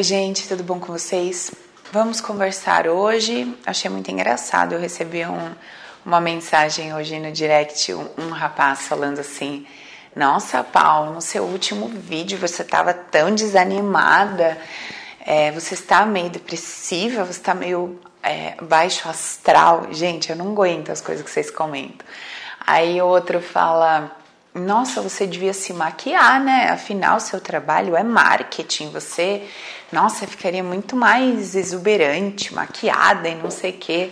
Oi, gente, tudo bom com vocês? Vamos conversar hoje. Achei muito engraçado. Eu recebi um, uma mensagem hoje no direct, um, um rapaz falando assim: Nossa, Paulo, no seu último vídeo você estava tão desanimada, é, você está meio depressiva, você está meio é, baixo astral. Gente, eu não aguento as coisas que vocês comentam. Aí outro fala nossa, você devia se maquiar, né? Afinal, seu trabalho é marketing. Você, nossa, ficaria muito mais exuberante, maquiada e não sei o quê.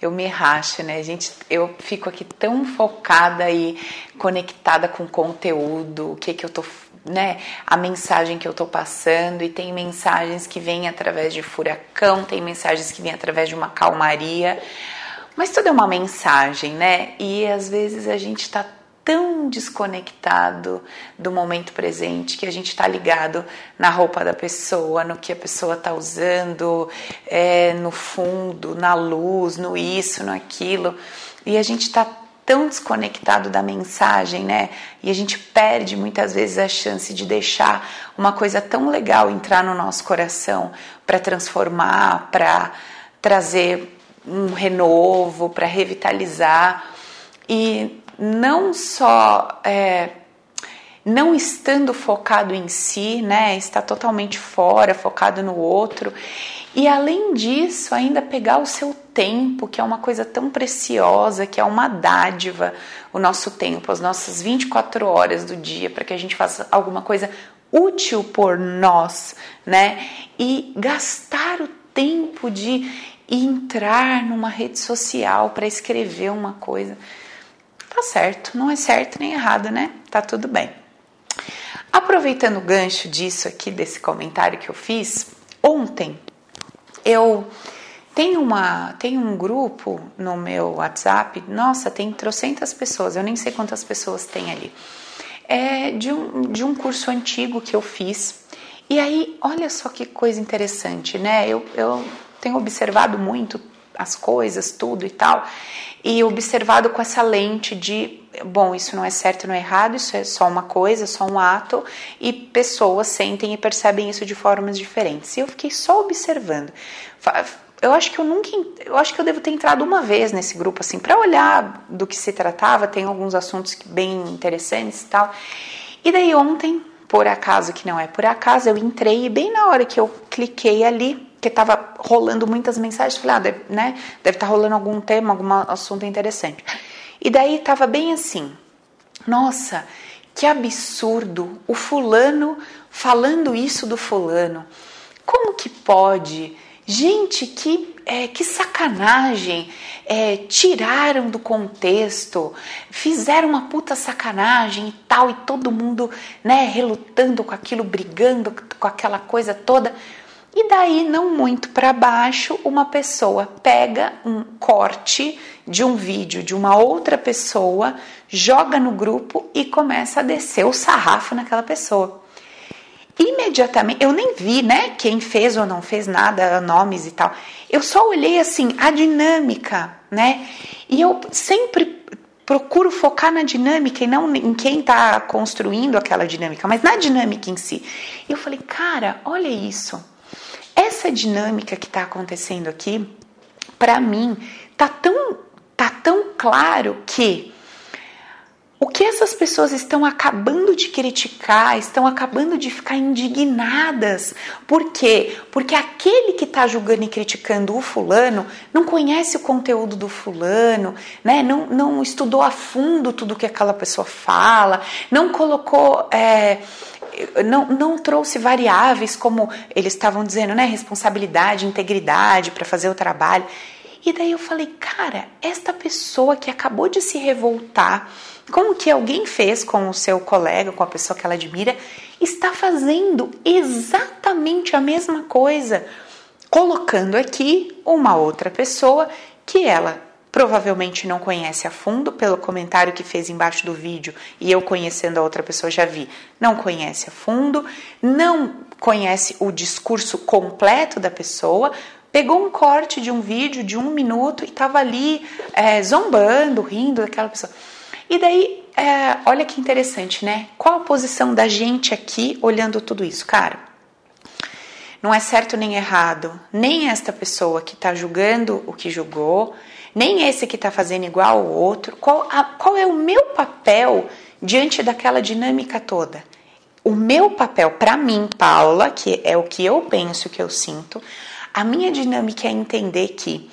Eu me racho, né, gente? Eu fico aqui tão focada e conectada com o conteúdo, o que que eu tô, né? A mensagem que eu tô passando. E tem mensagens que vêm através de furacão, tem mensagens que vêm através de uma calmaria. Mas tudo é uma mensagem, né? E às vezes a gente tá tão desconectado do momento presente que a gente está ligado na roupa da pessoa, no que a pessoa está usando, é, no fundo, na luz, no isso, no aquilo, e a gente está tão desconectado da mensagem, né? E a gente perde muitas vezes a chance de deixar uma coisa tão legal entrar no nosso coração para transformar, para trazer um renovo, para revitalizar. E não só é, não estando focado em si, né, está totalmente fora, focado no outro, e além disso, ainda pegar o seu tempo, que é uma coisa tão preciosa, que é uma dádiva, o nosso tempo, as nossas 24 horas do dia, para que a gente faça alguma coisa útil por nós, né? E gastar o tempo de entrar numa rede social para escrever uma coisa tá certo, não é certo nem errado, né? Tá tudo bem. Aproveitando o gancho disso aqui, desse comentário que eu fiz, ontem eu tenho, uma, tenho um grupo no meu WhatsApp, nossa, tem trocentas pessoas, eu nem sei quantas pessoas tem ali. É de um, de um curso antigo que eu fiz. E aí, olha só que coisa interessante, né? Eu, eu tenho observado muito as coisas, tudo e tal e observado com essa lente de, bom, isso não é certo, não é errado, isso é só uma coisa, só um ato, e pessoas sentem e percebem isso de formas diferentes. E eu fiquei só observando. Eu acho que eu nunca, eu acho que eu devo ter entrado uma vez nesse grupo assim para olhar do que se tratava. Tem alguns assuntos bem interessantes e tal. E daí ontem, por acaso que não é por acaso, eu entrei e bem na hora que eu cliquei ali, que estava rolando muitas mensagens, falei, ah, deve, né, deve estar tá rolando algum tema, algum assunto interessante. E daí estava bem assim, nossa, que absurdo, o fulano falando isso do fulano. Como que pode? Gente, que, é, que sacanagem! É, tiraram do contexto, fizeram uma puta sacanagem e tal, e todo mundo né, relutando com aquilo, brigando com aquela coisa toda. E daí, não muito para baixo, uma pessoa pega um corte de um vídeo de uma outra pessoa, joga no grupo e começa a descer o sarrafo naquela pessoa. Imediatamente, eu nem vi, né, quem fez ou não fez nada, nomes e tal. Eu só olhei assim a dinâmica, né? E eu sempre procuro focar na dinâmica e não em quem está construindo aquela dinâmica, mas na dinâmica em si. Eu falei, cara, olha isso essa dinâmica que está acontecendo aqui, para mim, tá tão, tá tão claro que o que essas pessoas estão acabando de criticar, estão acabando de ficar indignadas. Por quê? Porque aquele que está julgando e criticando o fulano não conhece o conteúdo do fulano, né? não, não estudou a fundo tudo que aquela pessoa fala, não colocou. É, não, não trouxe variáveis como eles estavam dizendo, né? Responsabilidade, integridade para fazer o trabalho. E daí eu falei, cara, esta pessoa que acabou de se revoltar, como que alguém fez com o seu colega, com a pessoa que ela admira, está fazendo exatamente a mesma coisa, colocando aqui uma outra pessoa que ela provavelmente não conhece a fundo pelo comentário que fez embaixo do vídeo e eu conhecendo a outra pessoa já vi, não conhece a fundo, não conhece o discurso completo da pessoa, pegou um corte de um vídeo de um minuto e estava ali é, zombando, rindo daquela pessoa. E daí, é, olha que interessante, né? Qual a posição da gente aqui olhando tudo isso, cara? não é certo nem errado, nem esta pessoa que está julgando o que julgou, nem esse que está fazendo igual ao outro. Qual, a, qual é o meu papel diante daquela dinâmica toda? O meu papel, para mim, Paula, que é o que eu penso, que eu sinto, a minha dinâmica é entender que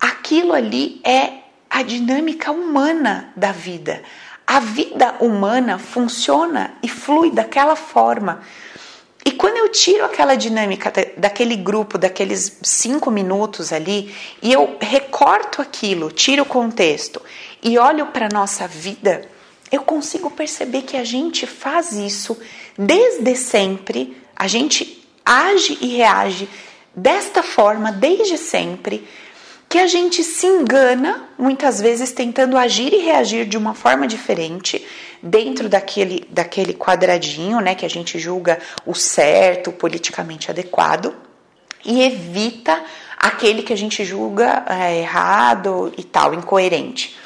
aquilo ali é a dinâmica humana da vida. A vida humana funciona e flui daquela forma. E quando eu tiro aquela dinâmica daquele grupo, daqueles cinco minutos ali, e eu recorto aquilo, tiro o contexto e olho para a nossa vida, eu consigo perceber que a gente faz isso desde sempre, a gente age e reage desta forma desde sempre que a gente se engana, muitas vezes tentando agir e reagir de uma forma diferente, dentro daquele, daquele quadradinho, né, que a gente julga o certo, o politicamente adequado, e evita aquele que a gente julga é, errado e tal, incoerente.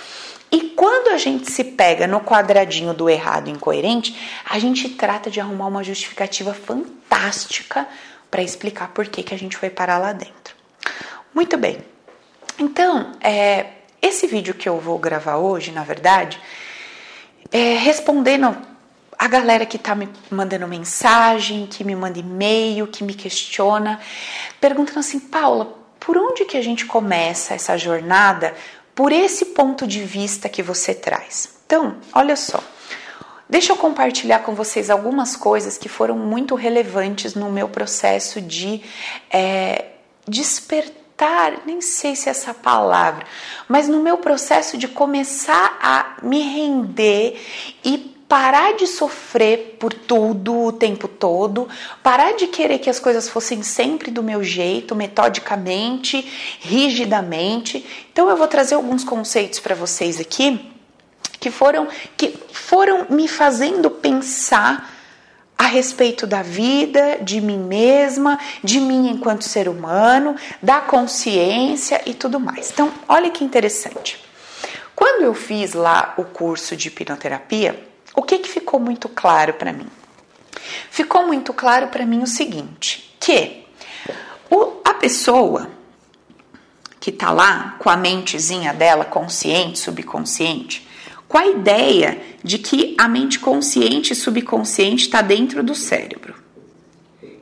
E quando a gente se pega no quadradinho do errado incoerente, a gente trata de arrumar uma justificativa fantástica para explicar por que, que a gente foi parar lá dentro. Muito bem. Então, é, esse vídeo que eu vou gravar hoje, na verdade, é respondendo a galera que está me mandando mensagem, que me manda e-mail, que me questiona, perguntando assim, Paula, por onde que a gente começa essa jornada por esse ponto de vista que você traz? Então, olha só. Deixa eu compartilhar com vocês algumas coisas que foram muito relevantes no meu processo de é, despertar nem sei se é essa palavra, mas no meu processo de começar a me render e parar de sofrer por tudo o tempo todo, parar de querer que as coisas fossem sempre do meu jeito, metodicamente, rigidamente. Então eu vou trazer alguns conceitos para vocês aqui que foram que foram me fazendo pensar a respeito da vida, de mim mesma, de mim enquanto ser humano, da consciência e tudo mais. Então, olha que interessante. Quando eu fiz lá o curso de hipnoterapia, o que, que ficou muito claro para mim? Ficou muito claro para mim o seguinte: que o, a pessoa que está lá com a mentezinha dela, consciente, subconsciente, com a ideia de que a mente consciente e subconsciente está dentro do cérebro.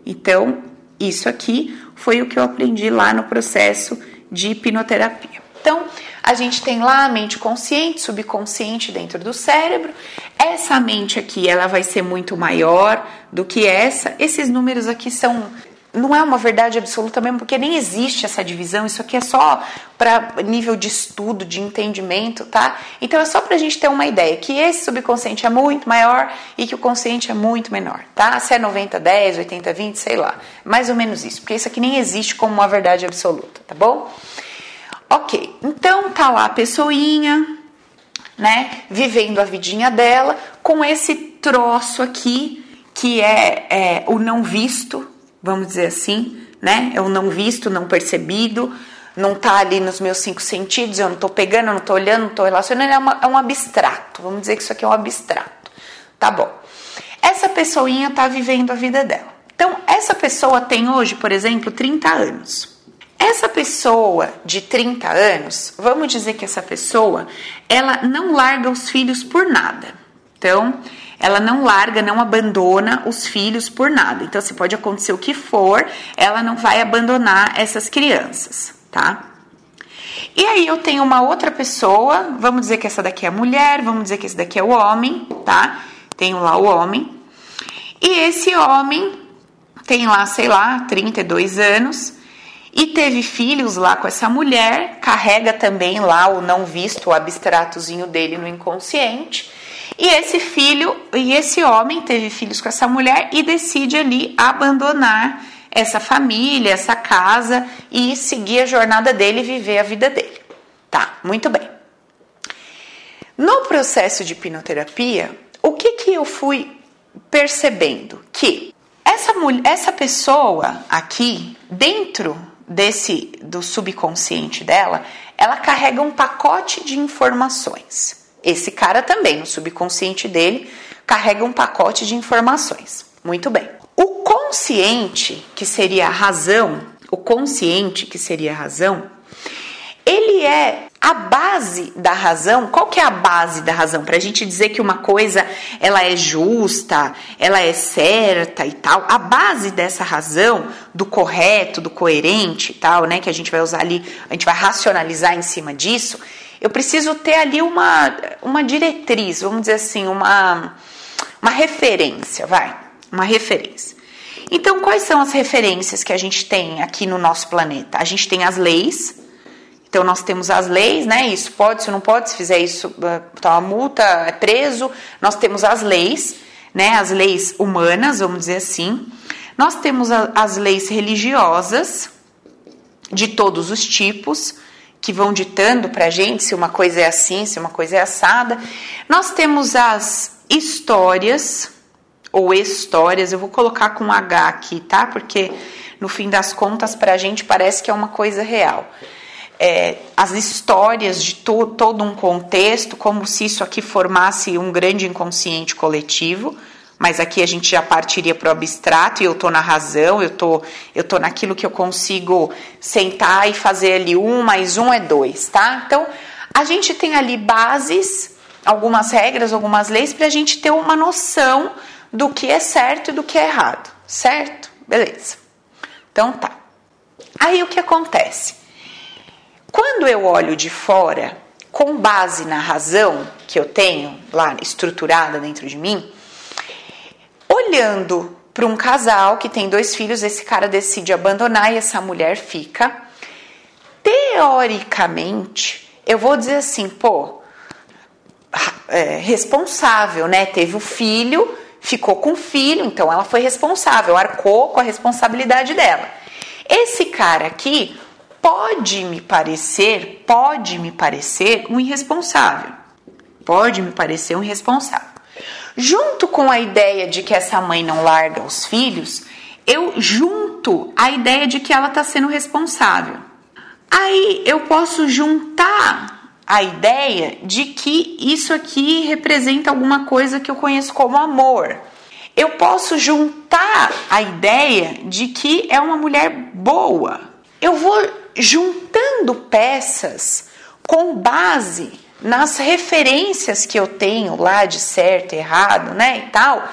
Então, isso aqui foi o que eu aprendi lá no processo de hipnoterapia. Então, a gente tem lá a mente consciente, subconsciente dentro do cérebro. Essa mente aqui, ela vai ser muito maior do que essa. Esses números aqui são não é uma verdade absoluta mesmo, porque nem existe essa divisão, isso aqui é só para nível de estudo, de entendimento, tá? Então é só para a gente ter uma ideia que esse subconsciente é muito maior e que o consciente é muito menor, tá? Se é 90, 10, 80, 20, sei lá, mais ou menos isso, porque isso aqui nem existe como uma verdade absoluta, tá bom? Ok, então tá lá a pessoinha, né, vivendo a vidinha dela com esse troço aqui que é, é o não visto, vamos dizer assim, né? É o não visto, não percebido, não tá ali nos meus cinco sentidos, eu não tô pegando, eu não tô olhando, não tô relacionando, é, uma, é um abstrato. Vamos dizer que isso aqui é um abstrato. Tá bom. Essa pessoinha tá vivendo a vida dela. Então, essa pessoa tem hoje, por exemplo, 30 anos. Essa pessoa de 30 anos, vamos dizer que essa pessoa, ela não larga os filhos por nada. Então, ela não larga, não abandona os filhos por nada. Então, se pode acontecer o que for, ela não vai abandonar essas crianças, tá? E aí eu tenho uma outra pessoa, vamos dizer que essa daqui é a mulher, vamos dizer que esse daqui é o homem, tá? Tenho lá o homem. E esse homem tem lá, sei lá, 32 anos e teve filhos lá com essa mulher, carrega também lá o não visto, o abstratozinho dele no inconsciente. E esse filho, e esse homem teve filhos com essa mulher e decide ali abandonar essa família, essa casa e seguir a jornada dele e viver a vida dele. Tá, muito bem. No processo de hipnoterapia, o que que eu fui percebendo? Que essa, essa pessoa aqui, dentro desse do subconsciente dela, ela carrega um pacote de informações. Esse cara também, no subconsciente dele, carrega um pacote de informações. Muito bem. O consciente, que seria a razão, o consciente, que seria a razão, ele é a base da razão. Qual que é a base da razão? Para a gente dizer que uma coisa ela é justa, ela é certa e tal. A base dessa razão, do correto, do coerente e tal, né? Que a gente vai usar ali, a gente vai racionalizar em cima disso. Eu preciso ter ali uma, uma diretriz, vamos dizer assim, uma, uma referência, vai, uma referência. Então, quais são as referências que a gente tem aqui no nosso planeta? A gente tem as leis, então nós temos as leis, né? Isso pode, isso não pode, se fizer isso, toma tá multa, é preso. Nós temos as leis, né? As leis humanas, vamos dizer assim. Nós temos as leis religiosas de todos os tipos que vão ditando para a gente se uma coisa é assim, se uma coisa é assada. Nós temos as histórias ou histórias, eu vou colocar com H aqui, tá? Porque no fim das contas, para a gente parece que é uma coisa real é, as histórias de to, todo um contexto, como se isso aqui formasse um grande inconsciente coletivo, mas aqui a gente já partiria para o abstrato e eu estou na razão, eu tô, eu tô naquilo que eu consigo sentar e fazer ali um mais um é dois, tá? Então a gente tem ali bases, algumas regras, algumas leis para a gente ter uma noção do que é certo e do que é errado, certo? Beleza. Então tá. Aí o que acontece? Quando eu olho de fora, com base na razão que eu tenho lá estruturada dentro de mim, olhando para um casal que tem dois filhos, esse cara decide abandonar e essa mulher fica. Teoricamente, eu vou dizer assim, pô, é, responsável, né? Teve o filho, ficou com o filho, então ela foi responsável, arcou com a responsabilidade dela. Esse cara aqui pode me parecer, pode me parecer um irresponsável. Pode me parecer um irresponsável. Junto com a ideia de que essa mãe não larga os filhos, eu junto a ideia de que ela está sendo responsável. Aí eu posso juntar a ideia de que isso aqui representa alguma coisa que eu conheço como amor. Eu posso juntar a ideia de que é uma mulher boa. Eu vou juntando peças com base nas referências que eu tenho lá de certo errado, né, e tal,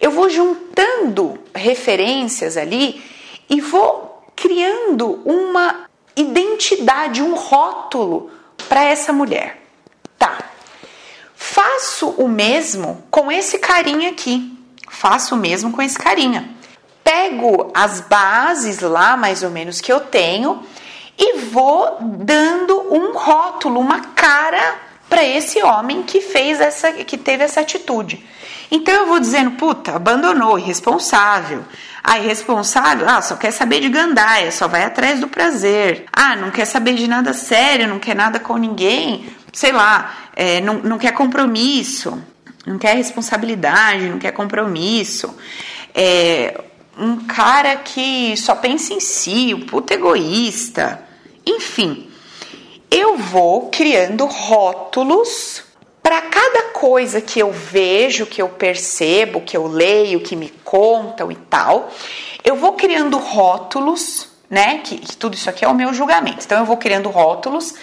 eu vou juntando referências ali e vou criando uma identidade, um rótulo para essa mulher. Tá. Faço o mesmo com esse carinha aqui. Faço o mesmo com esse carinha. Pego as bases lá, mais ou menos, que eu tenho e vou dando um rótulo, uma cara para esse homem que fez essa, que teve essa atitude. Então eu vou dizendo, puta, abandonou, irresponsável. Ah, irresponsável? Ah, só quer saber de gandaia, só vai atrás do prazer. Ah, não quer saber de nada sério, não quer nada com ninguém, sei lá, é, não, não quer compromisso, não quer responsabilidade, não quer compromisso. É, um cara que só pensa em si, um puto egoísta. Enfim, eu vou criando rótulos para cada coisa que eu vejo, que eu percebo, que eu leio, que me contam e tal. Eu vou criando rótulos, né? Que, que tudo isso aqui é o meu julgamento. Então eu vou criando rótulos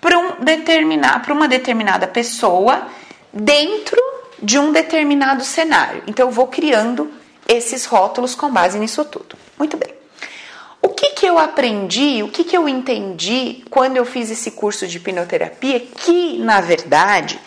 para um determinar, para uma determinada pessoa dentro de um determinado cenário. Então eu vou criando esses rótulos com base nisso tudo. Muito bem. O que, que eu aprendi, o que, que eu entendi quando eu fiz esse curso de hipnoterapia? Que, na verdade,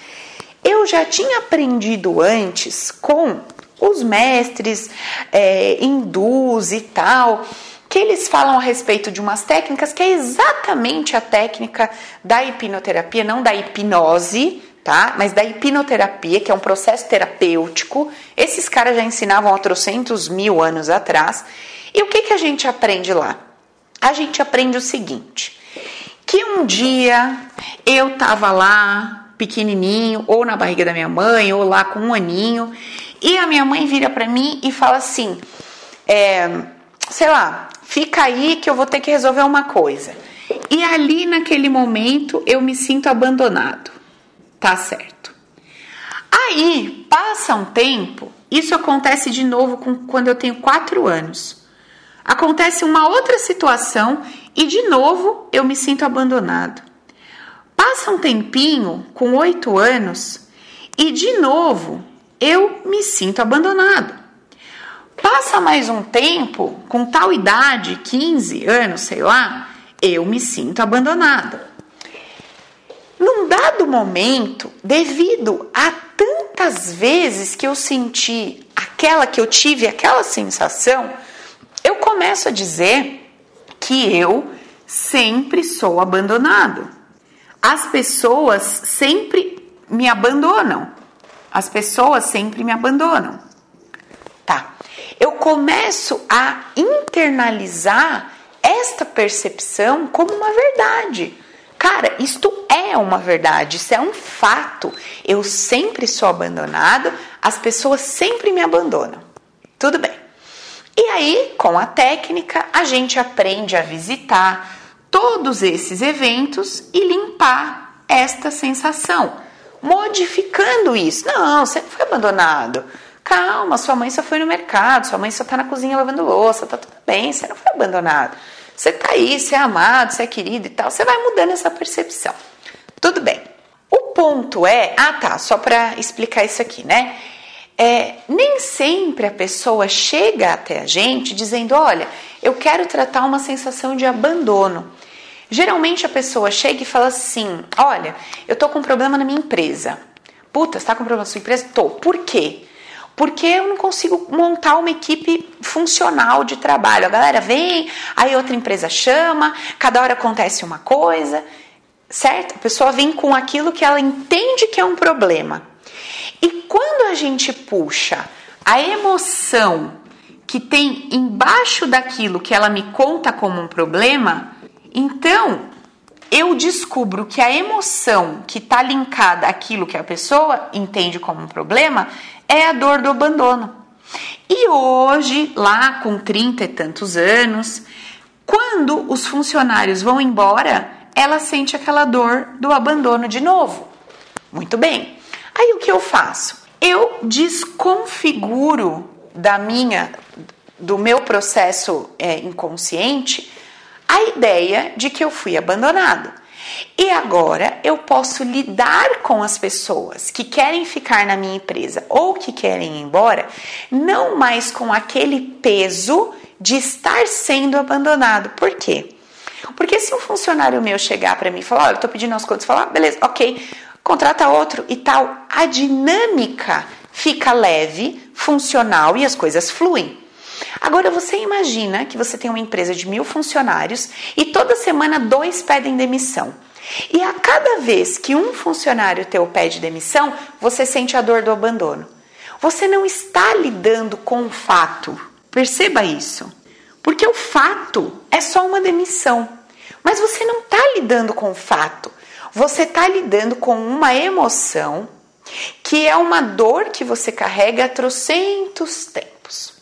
eu já tinha aprendido antes com os mestres é, hindus e tal, que eles falam a respeito de umas técnicas que é exatamente a técnica da hipnoterapia, não da hipnose, tá? Mas da hipnoterapia, que é um processo terapêutico, esses caras já ensinavam há trocentos mil anos atrás. E o que, que a gente aprende lá? A gente aprende o seguinte: que um dia eu tava lá, pequenininho, ou na barriga da minha mãe, ou lá com um aninho, e a minha mãe vira para mim e fala assim: é, sei lá, fica aí que eu vou ter que resolver uma coisa. E ali naquele momento eu me sinto abandonado. Tá certo. Aí passa um tempo Isso acontece de novo com, quando eu tenho quatro anos. Acontece uma outra situação e de novo eu me sinto abandonado. Passa um tempinho, com oito anos, e de novo eu me sinto abandonado. Passa mais um tempo, com tal idade, 15 anos, sei lá, eu me sinto abandonada. Num dado momento, devido a tantas vezes que eu senti aquela que eu tive, aquela sensação, eu começo a dizer que eu sempre sou abandonado. As pessoas sempre me abandonam. As pessoas sempre me abandonam. Tá. Eu começo a internalizar esta percepção como uma verdade. Cara, isto é uma verdade, isso é um fato. Eu sempre sou abandonado, as pessoas sempre me abandonam. Tudo bem. E aí, com a técnica, a gente aprende a visitar todos esses eventos e limpar esta sensação, modificando isso. Não, você não foi abandonado. Calma, sua mãe só foi no mercado, sua mãe só tá na cozinha lavando louça, tá tudo bem, você não foi abandonado. Você tá aí, você é amado, você é querido e tal. Você vai mudando essa percepção. Tudo bem. O ponto é, ah tá, só para explicar isso aqui, né? É, nem sempre a pessoa chega até a gente dizendo: Olha, eu quero tratar uma sensação de abandono. Geralmente a pessoa chega e fala assim: Olha, eu tô com um problema na minha empresa. Puta, você tá com um problema na sua empresa? Tô. Por quê? porque eu não consigo montar uma equipe funcional de trabalho. A galera vem, aí outra empresa chama, cada hora acontece uma coisa, certo? A pessoa vem com aquilo que ela entende que é um problema. E quando a gente puxa a emoção que tem embaixo daquilo que ela me conta como um problema, então eu descubro que a emoção que está linkada àquilo que a pessoa entende como um problema é a dor do abandono. E hoje, lá com 30 e tantos anos, quando os funcionários vão embora, ela sente aquela dor do abandono de novo. Muito bem. Aí o que eu faço? Eu desconfiguro da minha do meu processo é, inconsciente a ideia de que eu fui abandonado. E agora eu posso lidar com as pessoas que querem ficar na minha empresa ou que querem ir embora, não mais com aquele peso de estar sendo abandonado. Por quê? Porque se um funcionário meu chegar para mim e falar, olha, eu tô pedindo as contas, falar, ah, beleza, ok, contrata outro e tal, a dinâmica fica leve, funcional e as coisas fluem. Agora você imagina que você tem uma empresa de mil funcionários e toda semana dois pedem demissão. E a cada vez que um funcionário teu pede demissão, você sente a dor do abandono. Você não está lidando com o fato. Perceba isso. Porque o fato é só uma demissão. Mas você não está lidando com o fato. Você está lidando com uma emoção que é uma dor que você carrega há trocentos tempos.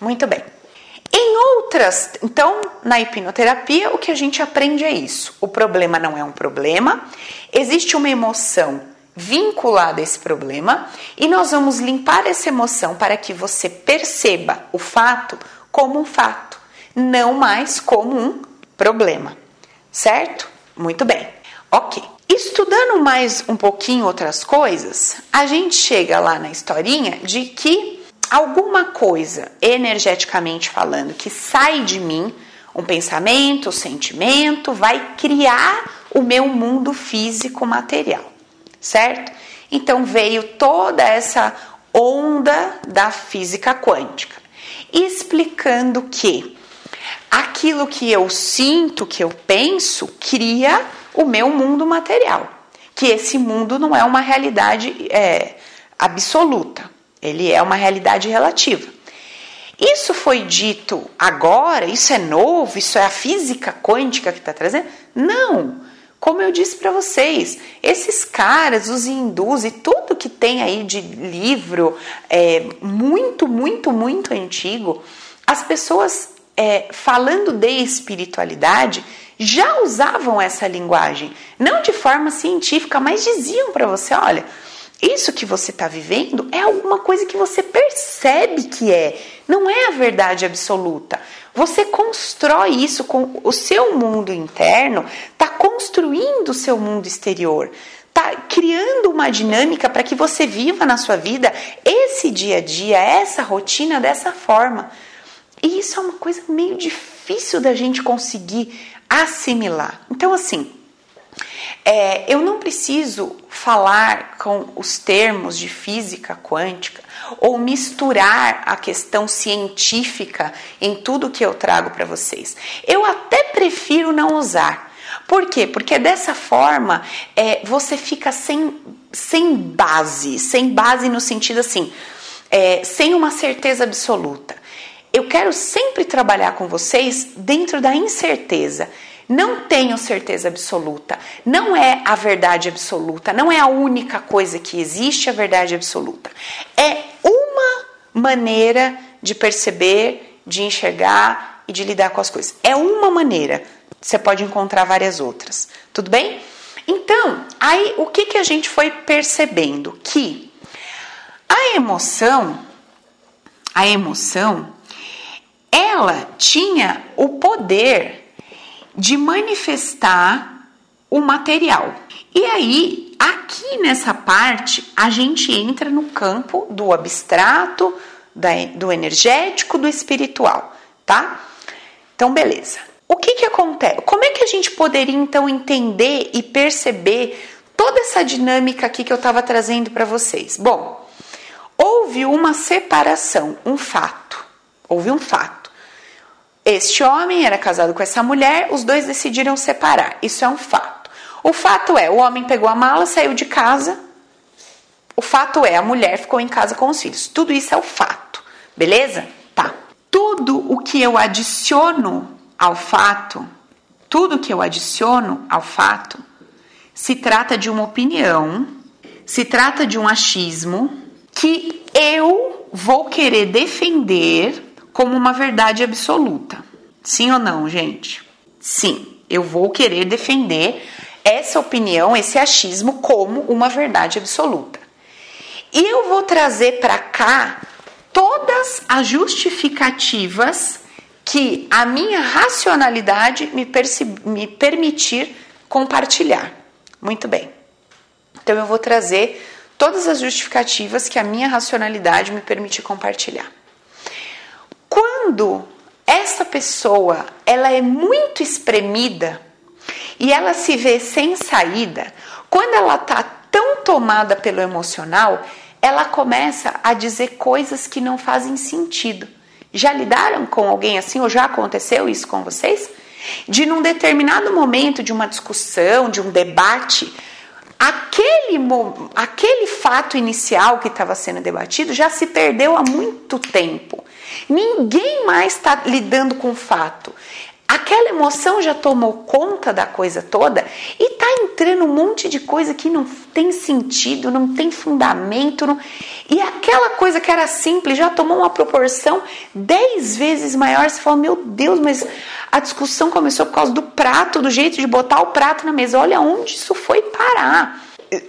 Muito bem. Em outras, então, na hipnoterapia, o que a gente aprende é isso: o problema não é um problema, existe uma emoção vinculada a esse problema e nós vamos limpar essa emoção para que você perceba o fato como um fato, não mais como um problema, certo? Muito bem, ok. Estudando mais um pouquinho outras coisas, a gente chega lá na historinha de que alguma coisa, energeticamente falando, que sai de mim, um pensamento, um sentimento, vai criar o meu mundo físico material, certo? Então veio toda essa onda da física quântica, explicando que aquilo que eu sinto, que eu penso, cria o meu mundo material, que esse mundo não é uma realidade é, absoluta, ele é uma realidade relativa. Isso foi dito agora, isso é novo, isso é a física quântica que está trazendo? Não! Como eu disse para vocês, esses caras, os hindus e tudo que tem aí de livro é, muito, muito, muito antigo, as pessoas é, falando de espiritualidade já usavam essa linguagem, não de forma científica, mas diziam para você: olha, Isso que você está vivendo é alguma coisa que você percebe que é, não é a verdade absoluta. Você constrói isso com o seu mundo interno, está construindo o seu mundo exterior, está criando uma dinâmica para que você viva na sua vida esse dia a dia, essa rotina dessa forma. E isso é uma coisa meio difícil da gente conseguir assimilar. Então, assim, é, eu não preciso falar com os termos de física quântica ou misturar a questão científica em tudo que eu trago para vocês. Eu até prefiro não usar. Por quê? Porque dessa forma é, você fica sem, sem base, sem base no sentido assim, é, sem uma certeza absoluta. Eu quero sempre trabalhar com vocês dentro da incerteza. Não tenho certeza absoluta, não é a verdade absoluta, não é a única coisa que existe a verdade absoluta. É uma maneira de perceber, de enxergar e de lidar com as coisas. É uma maneira. Você pode encontrar várias outras. Tudo bem? Então, aí o que, que a gente foi percebendo? Que a emoção, a emoção, ela tinha o poder de manifestar o material. E aí, aqui nessa parte, a gente entra no campo do abstrato, do energético, do espiritual, tá? Então, beleza. O que que acontece? Como é que a gente poderia então entender e perceber toda essa dinâmica aqui que eu estava trazendo para vocês? Bom, houve uma separação, um fato. Houve um fato. Este homem era casado com essa mulher, os dois decidiram separar. Isso é um fato. O fato é, o homem pegou a mala, saiu de casa. O fato é, a mulher ficou em casa com os filhos. Tudo isso é o fato. Beleza? Tá. Tudo o que eu adiciono ao fato, tudo que eu adiciono ao fato, se trata de uma opinião, se trata de um achismo que eu vou querer defender como uma verdade absoluta. Sim ou não, gente? Sim, eu vou querer defender essa opinião, esse achismo, como uma verdade absoluta. E eu vou trazer para cá todas as justificativas que a minha racionalidade me, me permitir compartilhar. Muito bem. Então eu vou trazer todas as justificativas que a minha racionalidade me permitir compartilhar. Quando essa pessoa ela é muito espremida e ela se vê sem saída, quando ela está tão tomada pelo emocional, ela começa a dizer coisas que não fazem sentido. Já lidaram com alguém assim ou já aconteceu isso com vocês? De num determinado momento de uma discussão, de um debate, aquele, aquele fato inicial que estava sendo debatido já se perdeu há muito tempo. Ninguém mais está lidando com o fato. Aquela emoção já tomou conta da coisa toda e tá entrando um monte de coisa que não tem sentido, não tem fundamento. Não... E aquela coisa que era simples já tomou uma proporção dez vezes maior. Você fala, meu Deus, mas a discussão começou por causa do prato, do jeito de botar o prato na mesa. Olha onde isso foi parar.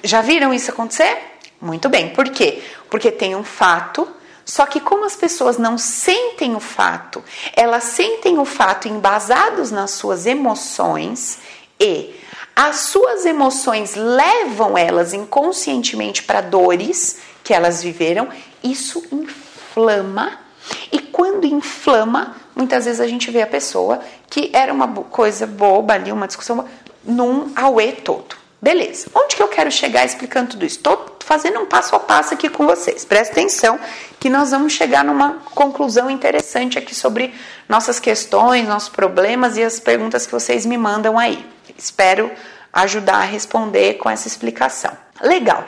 Já viram isso acontecer? Muito bem. Por quê? Porque tem um fato só que como as pessoas não sentem o fato, elas sentem o fato embasados nas suas emoções e as suas emoções levam elas inconscientemente para dores que elas viveram, isso inflama. E quando inflama, muitas vezes a gente vê a pessoa que era uma coisa boba ali, uma discussão, num auê todo. Beleza. Onde que eu quero chegar explicando tudo isso? Estou fazendo um passo a passo aqui com vocês. Presta atenção que nós vamos chegar numa conclusão interessante aqui sobre nossas questões, nossos problemas e as perguntas que vocês me mandam aí. Espero ajudar a responder com essa explicação. Legal.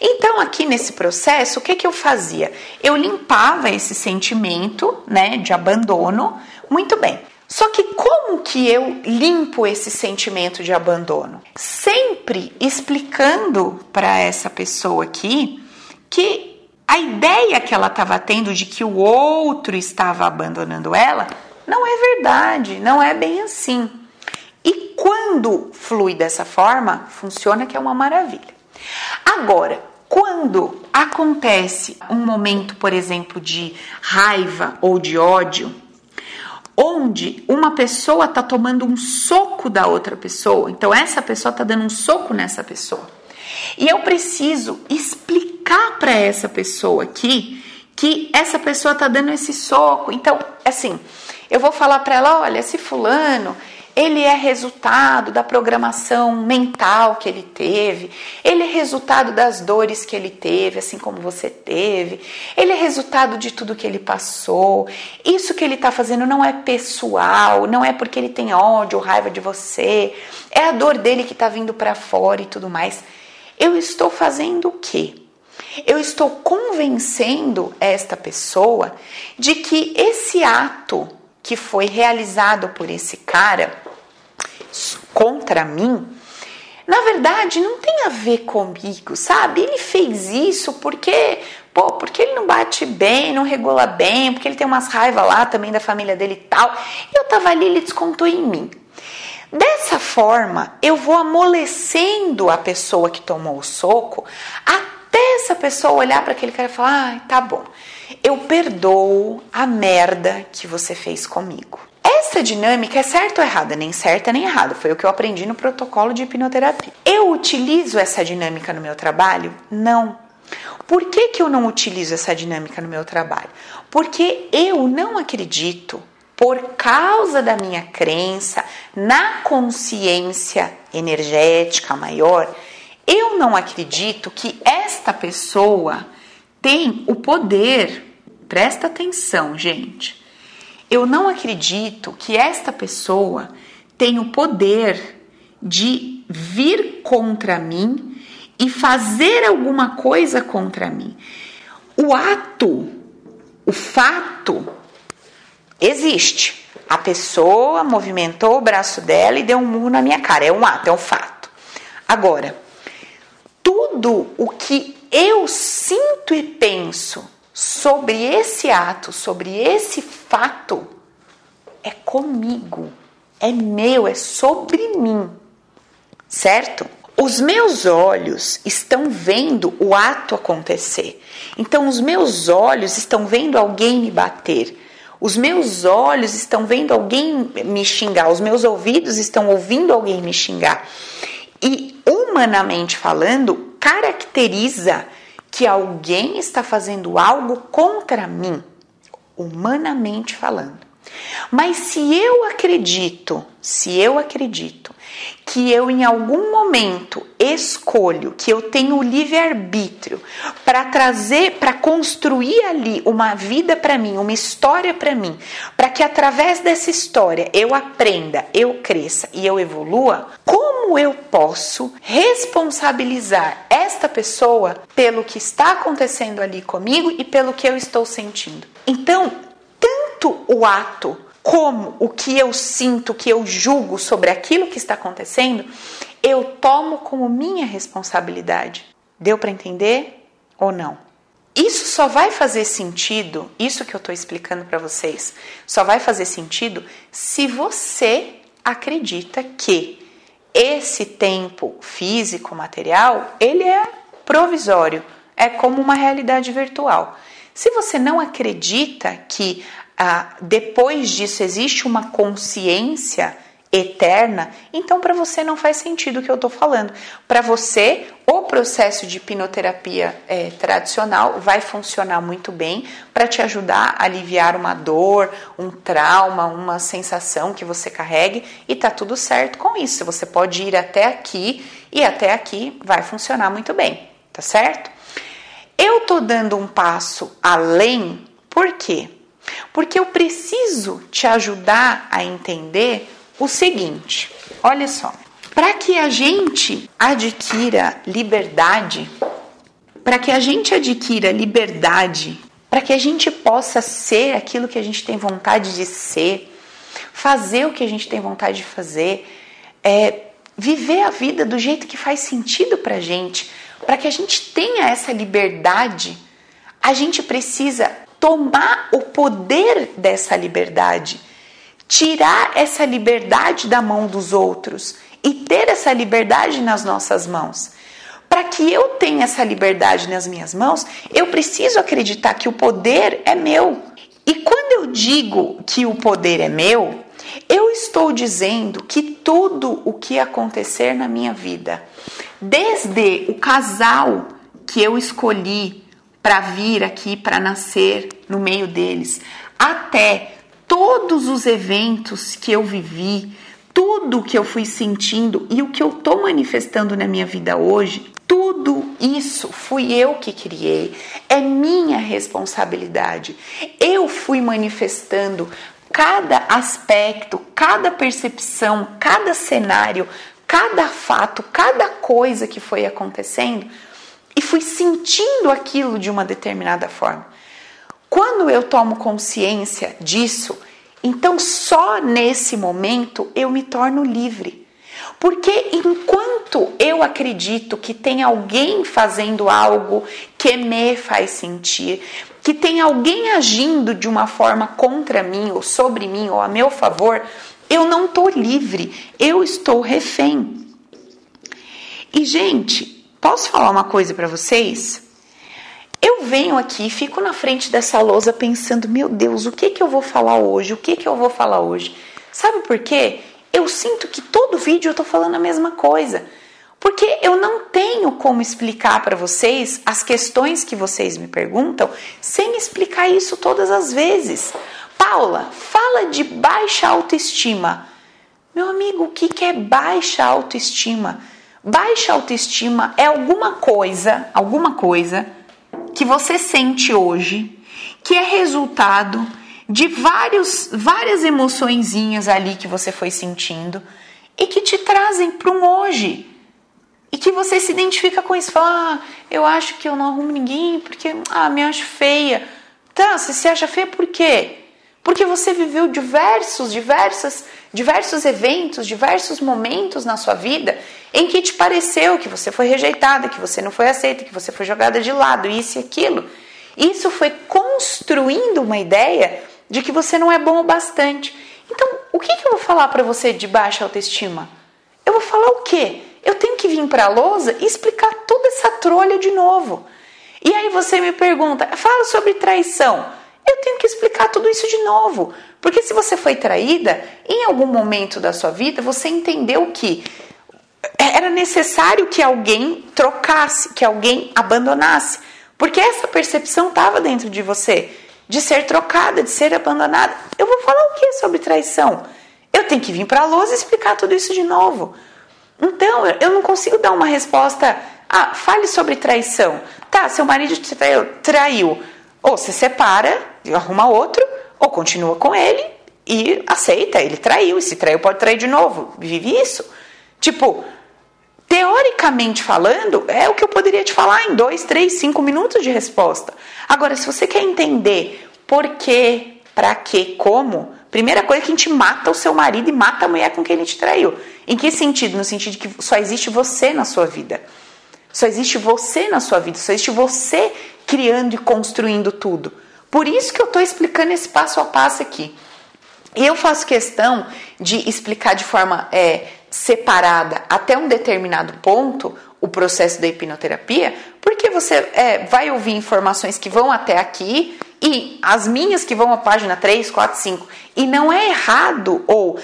Então, aqui nesse processo, o que, que eu fazia? Eu limpava esse sentimento né, de abandono. Muito bem. Só que como que eu limpo esse sentimento de abandono? Sempre explicando para essa pessoa aqui que a ideia que ela estava tendo de que o outro estava abandonando ela não é verdade, não é bem assim. E quando flui dessa forma, funciona que é uma maravilha. Agora, Quando acontece um momento, por exemplo, de raiva ou de ódio, onde uma pessoa está tomando um soco da outra pessoa, então essa pessoa está dando um soco nessa pessoa, e eu preciso explicar para essa pessoa aqui que essa pessoa está dando esse soco. Então, assim, eu vou falar para ela: olha, esse fulano ele é resultado da programação mental que ele teve, ele é resultado das dores que ele teve, assim como você teve, ele é resultado de tudo que ele passou. Isso que ele está fazendo não é pessoal, não é porque ele tem ódio ou raiva de você, é a dor dele que está vindo para fora e tudo mais. Eu estou fazendo o quê? Eu estou convencendo esta pessoa de que esse ato que foi realizado por esse cara contra mim, na verdade não tem a ver comigo, sabe? Ele fez isso porque, pô, porque ele não bate bem, não regula bem, porque ele tem umas raivas lá também da família dele e tal. Eu tava ali, ele descontou em mim. Dessa forma, eu vou amolecendo a pessoa que tomou o soco até essa pessoa olhar para aquele cara e falar: ah, tá bom, eu perdoo a merda que você fez comigo. Essa dinâmica é certa ou errada? Nem certa nem errada. Foi o que eu aprendi no protocolo de hipnoterapia. Eu utilizo essa dinâmica no meu trabalho? Não. Por que, que eu não utilizo essa dinâmica no meu trabalho? Porque eu não acredito, por causa da minha crença na consciência energética maior, eu não acredito que esta pessoa tem o poder, presta atenção, gente. Eu não acredito que esta pessoa tem o poder de vir contra mim e fazer alguma coisa contra mim. O ato, o fato, existe. A pessoa movimentou o braço dela e deu um murro na minha cara. É um ato, é um fato. Agora, tudo o que eu sinto e penso sobre esse ato, sobre esse fato, é comigo, é meu, é sobre mim, certo? Os meus olhos estão vendo o ato acontecer. Então, os meus olhos estão vendo alguém me bater. Os meus olhos estão vendo alguém me xingar. Os meus ouvidos estão ouvindo alguém me xingar. E, humanamente falando, caracteriza que alguém está fazendo algo contra mim, humanamente falando. Mas se eu acredito, se eu acredito que eu em algum momento escolho, que eu tenho livre-arbítrio para trazer, para construir ali uma vida para mim, uma história para mim, para que através dessa história eu aprenda, eu cresça e eu evolua, como eu posso responsabilizar esta pessoa pelo que está acontecendo ali comigo e pelo que eu estou sentindo? Então, tanto o ato como o que eu sinto, que eu julgo sobre aquilo que está acontecendo, eu tomo como minha responsabilidade. Deu para entender ou não? Isso só vai fazer sentido, isso que eu estou explicando para vocês, só vai fazer sentido se você acredita que esse tempo físico, material, ele é provisório, é como uma realidade virtual. Se você não acredita que ah, depois disso existe uma consciência eterna, então para você não faz sentido o que eu estou falando. Para você, o processo de hipnoterapia é, tradicional vai funcionar muito bem para te ajudar a aliviar uma dor, um trauma, uma sensação que você carregue e tá tudo certo com isso. Você pode ir até aqui e até aqui vai funcionar muito bem, tá certo? Eu tô dando um passo além, por quê? Porque eu preciso te ajudar a entender o seguinte: olha só, para que a gente adquira liberdade, para que a gente adquira liberdade, para que a gente possa ser aquilo que a gente tem vontade de ser, fazer o que a gente tem vontade de fazer, é, viver a vida do jeito que faz sentido para gente, para que a gente tenha essa liberdade, a gente precisa tomar o poder dessa liberdade, tirar essa liberdade da mão dos outros e ter essa liberdade nas nossas mãos. para que eu tenha essa liberdade nas minhas mãos, eu preciso acreditar que o poder é meu. E quando eu digo que o poder é meu, eu estou dizendo que tudo o que acontecer na minha vida, desde o casal que eu escolhi para vir aqui, para nascer no meio deles, até todos os eventos que eu vivi, tudo que eu fui sentindo e o que eu estou manifestando na minha vida hoje, tudo isso fui eu que criei, é minha responsabilidade. Eu fui manifestando cada aspecto, cada percepção, cada cenário, cada fato, cada coisa que foi acontecendo e fui sentindo aquilo de uma determinada forma. Quando eu tomo consciência disso, então só nesse momento eu me torno livre. Porque enquanto eu acredito que tem alguém fazendo algo que me faz sentir, que tem alguém agindo de uma forma contra mim ou sobre mim ou a meu favor, eu não estou livre, eu estou refém. E gente, posso falar uma coisa para vocês? Eu venho aqui, fico na frente dessa lousa pensando, meu Deus, o que que eu vou falar hoje? O que que eu vou falar hoje? Sabe por quê? Eu sinto que todo vídeo eu tô falando a mesma coisa. Porque eu não tenho como explicar para vocês as questões que vocês me perguntam sem explicar isso todas as vezes. Paula, fala de baixa autoestima. Meu amigo, o que, que é baixa autoestima? Baixa autoestima é alguma coisa, alguma coisa que você sente hoje, que é resultado de vários, várias emoçõezinhas ali que você foi sentindo e que te trazem para um hoje. E que você se identifica com isso, fala, ah, eu acho que eu não arrumo ninguém porque ah, me acho feia. Tá, você se acha feia por quê? Porque você viveu diversos, diversas, diversos eventos, diversos momentos na sua vida em que te pareceu que você foi rejeitada, que você não foi aceita, que você foi jogada de lado, isso e aquilo. Isso foi construindo uma ideia de que você não é bom o bastante. Então, o que, que eu vou falar para você de baixa autoestima? Eu vou falar o quê? Eu tenho que vir para a lousa e explicar toda essa trolha de novo. E aí você me pergunta, fala sobre traição eu tenho que explicar tudo isso de novo. Porque se você foi traída, em algum momento da sua vida, você entendeu que era necessário que alguém trocasse, que alguém abandonasse. Porque essa percepção estava dentro de você, de ser trocada, de ser abandonada. Eu vou falar o que sobre traição? Eu tenho que vir para a luz e explicar tudo isso de novo. Então, eu não consigo dar uma resposta. Ah, fale sobre traição. Tá, seu marido te traiu. traiu. Ou se separa, arruma outro, ou continua com ele e aceita, ele traiu, e se traiu pode trair de novo. Vive isso. Tipo, teoricamente falando, é o que eu poderia te falar em dois, três, cinco minutos de resposta. Agora, se você quer entender por quê, para quê, como, primeira coisa é que a gente mata o seu marido e mata a mulher com quem ele te traiu. Em que sentido? No sentido de que só existe você na sua vida. Só existe você na sua vida, só existe você criando e construindo tudo. Por isso que eu estou explicando esse passo a passo aqui. E eu faço questão de explicar de forma é, separada até um determinado ponto o processo da hipnoterapia, porque você é, vai ouvir informações que vão até aqui e as minhas que vão à página 3, 4, 5. E não é errado, ou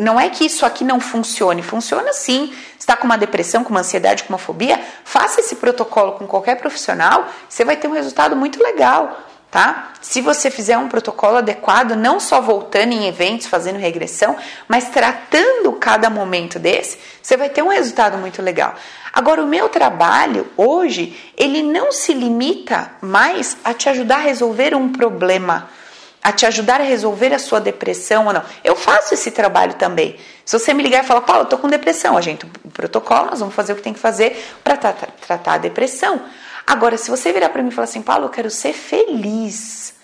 não é que isso aqui não funcione, funciona sim. Está com uma depressão, com uma ansiedade, com uma fobia, faça esse protocolo com qualquer profissional, você vai ter um resultado muito legal tá? Se você fizer um protocolo adequado, não só voltando em eventos, fazendo regressão, mas tratando cada momento desse, você vai ter um resultado muito legal. Agora, o meu trabalho hoje, ele não se limita mais a te ajudar a resolver um problema, a te ajudar a resolver a sua depressão ou não. Eu faço esse trabalho também. Se você me ligar e falar, Paulo, eu tô com depressão, a gente, o protocolo, nós vamos fazer o que tem que fazer para tratar a depressão. Agora, se você virar para mim e falar assim, Paulo, eu quero ser feliz.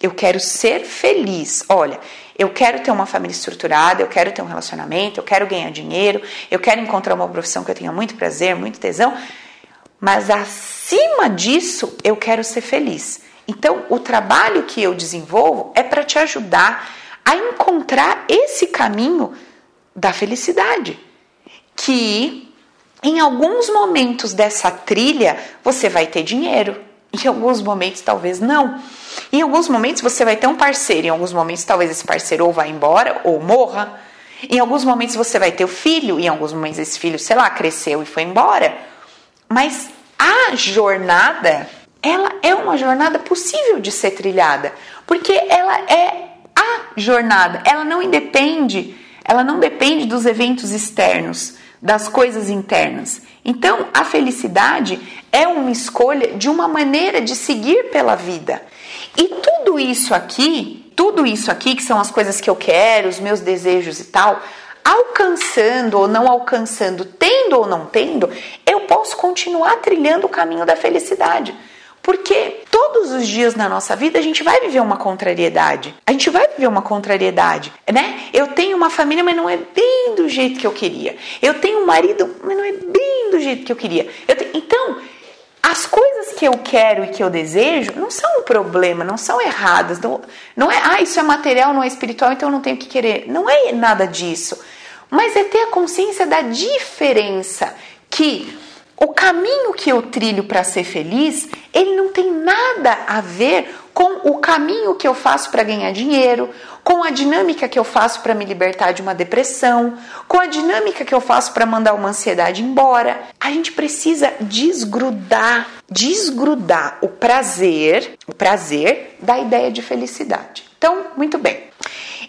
Eu quero ser feliz. Olha, eu quero ter uma família estruturada, eu quero ter um relacionamento, eu quero ganhar dinheiro, eu quero encontrar uma profissão que eu tenha muito prazer, muito tesão, mas acima disso, eu quero ser feliz. Então, o trabalho que eu desenvolvo é para te ajudar a encontrar esse caminho da felicidade, que Em alguns momentos dessa trilha, você vai ter dinheiro. Em alguns momentos, talvez não. Em alguns momentos, você vai ter um parceiro. Em alguns momentos, talvez esse parceiro ou vá embora ou morra. Em alguns momentos, você vai ter o filho. Em alguns momentos, esse filho, sei lá, cresceu e foi embora. Mas a jornada, ela é uma jornada possível de ser trilhada. Porque ela é a jornada. Ela não independe, ela não depende dos eventos externos das coisas internas. Então, a felicidade é uma escolha de uma maneira de seguir pela vida. E tudo isso aqui, tudo isso aqui que são as coisas que eu quero, os meus desejos e tal, alcançando ou não alcançando, tendo ou não tendo, eu posso continuar trilhando o caminho da felicidade. Porque todos os dias na nossa vida a gente vai viver uma contrariedade. A gente vai viver uma contrariedade, né? Eu tenho uma família, mas não é bem do jeito que eu queria. Eu tenho um marido, mas não é bem do jeito que eu queria. Eu te... Então, as coisas que eu quero e que eu desejo não são um problema, não são erradas. Não, não é, ah, isso é material, não é espiritual, então eu não tenho que querer. Não é nada disso. Mas é ter a consciência da diferença que o caminho que eu trilho para ser feliz, ele não tem nada a ver com o caminho que eu faço para ganhar dinheiro, com a dinâmica que eu faço para me libertar de uma depressão, com a dinâmica que eu faço para mandar uma ansiedade embora. A gente precisa desgrudar, desgrudar o prazer, o prazer da ideia de felicidade. Então, muito bem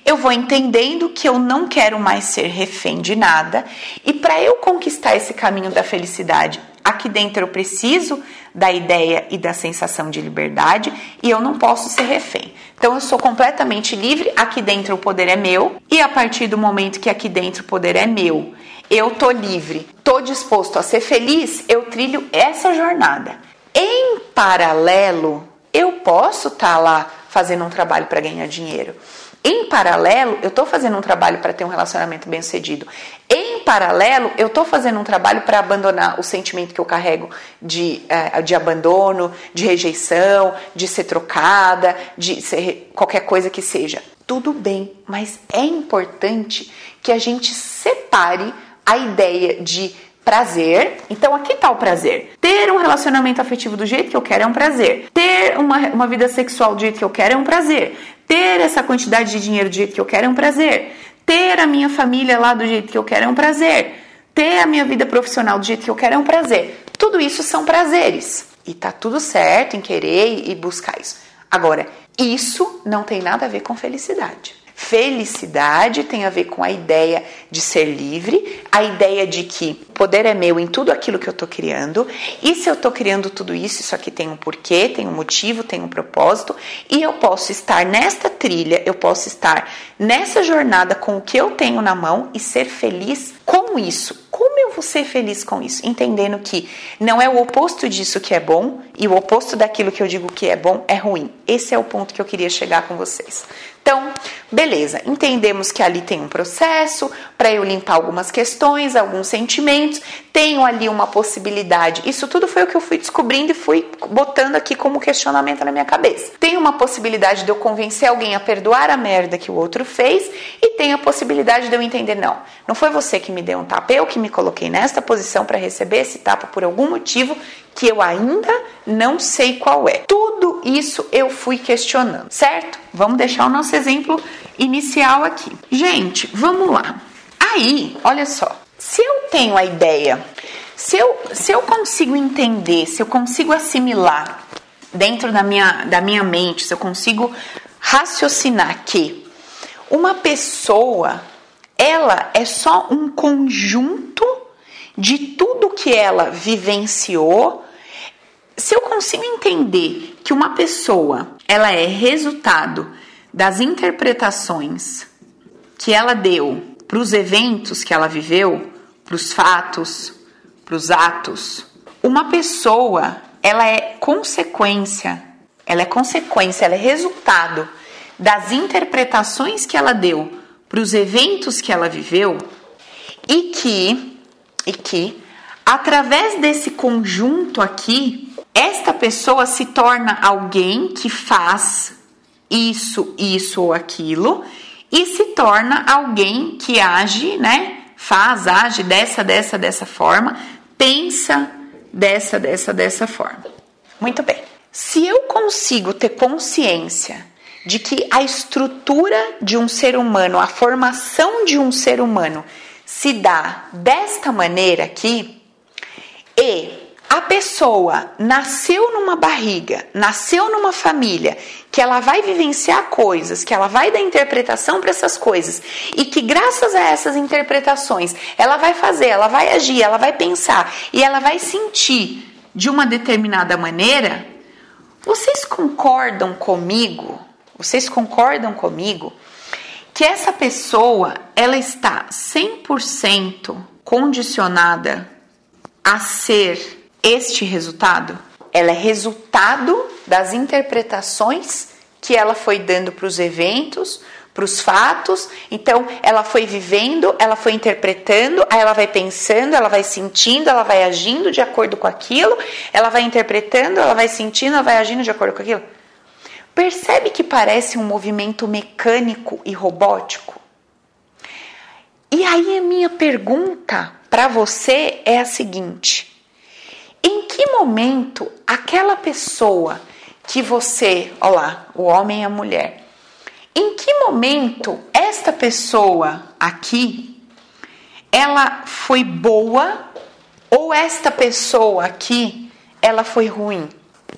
eu vou entendendo que eu não quero mais ser refém de nada e para eu conquistar esse caminho da felicidade, aqui dentro eu preciso da ideia e da sensação de liberdade e eu não posso ser refém. Então eu sou completamente livre, aqui dentro o poder é meu e a partir do momento que aqui dentro o poder é meu, eu tô livre, tô disposto a ser feliz, eu trilho essa jornada. Em paralelo, eu posso estar tá lá fazendo um trabalho para ganhar dinheiro. Em paralelo, eu estou fazendo um trabalho para ter um relacionamento bem sucedido. Em paralelo, eu estou fazendo um trabalho para abandonar o sentimento que eu carrego de, uh, de abandono, de rejeição, de ser trocada, de ser qualquer coisa que seja. Tudo bem, mas é importante que a gente separe a ideia de prazer. Então, aqui está o prazer. Ter um relacionamento afetivo do jeito que eu quero é um prazer. Ter uma, uma vida sexual do jeito que eu quero é um prazer. Ter essa quantidade de dinheiro do jeito que eu quero é um prazer. Ter a minha família lá do jeito que eu quero é um prazer. Ter a minha vida profissional do jeito que eu quero é um prazer. Tudo isso são prazeres. E tá tudo certo em querer e buscar isso. Agora, isso não tem nada a ver com felicidade. Felicidade tem a ver com a ideia de ser livre, a ideia de que poder é meu em tudo aquilo que eu estou criando, e se eu estou criando tudo isso, isso aqui tem um porquê, tem um motivo, tem um propósito, e eu posso estar nesta trilha, eu posso estar nessa jornada com o que eu tenho na mão e ser feliz com isso. Como eu vou ser feliz com isso? Entendendo que não é o oposto disso que é bom e o oposto daquilo que eu digo que é bom é ruim. Esse é o ponto que eu queria chegar com vocês. Então, beleza, entendemos que ali tem um processo para eu limpar algumas questões, alguns sentimentos, tenho ali uma possibilidade. Isso tudo foi o que eu fui descobrindo e fui botando aqui como questionamento na minha cabeça. Tem uma possibilidade de eu convencer alguém a perdoar a merda que o outro fez e tem a possibilidade de eu entender não, não foi você que me deu um tapa, eu que me coloquei nesta posição para receber esse tapa por algum motivo que eu ainda não sei qual é. Tudo isso eu fui questionando, certo? Vamos deixar o nosso exemplo inicial aqui. Gente, vamos lá. Aí, olha só. Se eu tenho a ideia, se eu, se eu consigo entender, se eu consigo assimilar dentro da minha, da minha mente, se eu consigo raciocinar que uma pessoa, ela é só um conjunto de tudo que ela vivenciou. Se eu consigo entender que uma pessoa ela é resultado das interpretações que ela deu para os eventos que ela viveu, para os fatos, para os atos, uma pessoa ela é consequência, ela é consequência, ela é resultado das interpretações que ela deu para os eventos que ela viveu e que e que através desse conjunto aqui esta pessoa se torna alguém que faz isso, isso ou aquilo e se torna alguém que age, né? Faz, age dessa, dessa, dessa forma, pensa dessa, dessa, dessa forma. Muito bem. Se eu consigo ter consciência de que a estrutura de um ser humano, a formação de um ser humano se dá desta maneira aqui, e a pessoa nasceu numa barriga, nasceu numa família, que ela vai vivenciar coisas, que ela vai dar interpretação para essas coisas e que graças a essas interpretações ela vai fazer, ela vai agir, ela vai pensar e ela vai sentir de uma determinada maneira. Vocês concordam comigo? Vocês concordam comigo que essa pessoa ela está 100% condicionada a ser este resultado? Ela é resultado das interpretações que ela foi dando para os eventos, para os fatos. Então, ela foi vivendo, ela foi interpretando, aí ela vai pensando, ela vai sentindo, ela vai agindo de acordo com aquilo, ela vai interpretando, ela vai sentindo, ela vai agindo de acordo com aquilo. Percebe que parece um movimento mecânico e robótico? E aí a minha pergunta para você é a seguinte: em que momento aquela pessoa que você, olha lá, o homem e a mulher, em que momento esta pessoa aqui ela foi boa ou esta pessoa aqui ela foi ruim?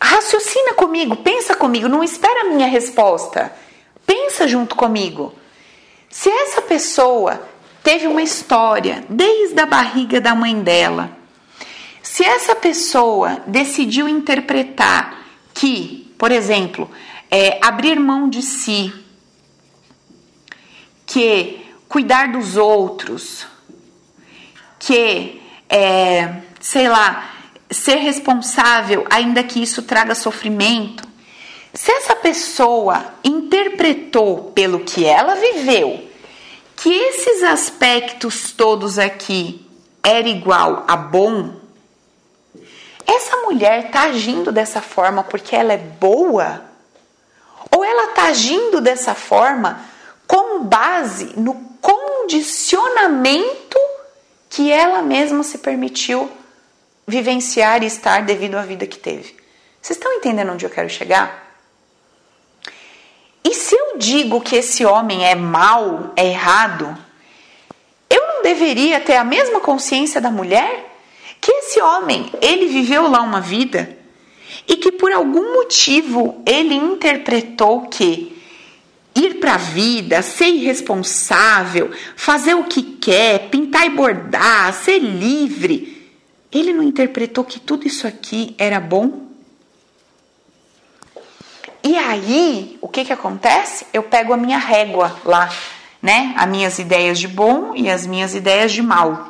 Raciocina comigo, pensa comigo, não espera a minha resposta. Pensa junto comigo. Se essa pessoa teve uma história desde a barriga da mãe dela, se essa pessoa decidiu interpretar que, por exemplo, é, abrir mão de si, que cuidar dos outros, que, é, sei lá, ser responsável, ainda que isso traga sofrimento. Se essa pessoa interpretou pelo que ela viveu que esses aspectos todos aqui era igual a bom, essa mulher está agindo dessa forma porque ela é boa? Ou ela está agindo dessa forma com base no condicionamento que ela mesma se permitiu vivenciar e estar devido à vida que teve? Vocês estão entendendo onde eu quero chegar? E se eu digo que esse homem é mau, é errado, eu não deveria ter a mesma consciência da mulher? que esse homem, ele viveu lá uma vida e que por algum motivo ele interpretou que ir para a vida, ser irresponsável, fazer o que quer, pintar e bordar, ser livre, ele não interpretou que tudo isso aqui era bom? E aí, o que que acontece? Eu pego a minha régua lá, né? As minhas ideias de bom e as minhas ideias de mal.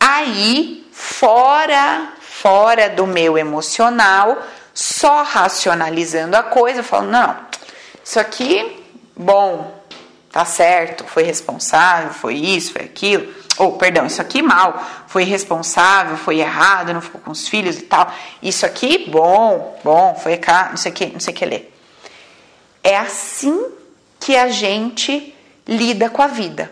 Aí, fora, fora do meu emocional, só racionalizando a coisa, eu falo, não, isso aqui, bom, tá certo, foi responsável, foi isso, foi aquilo. Ou, oh, perdão, isso aqui mal, foi responsável, foi errado, não ficou com os filhos e tal. Isso aqui, bom, bom, foi cá, não sei o que, não sei o que ler. É assim que a gente lida com a vida.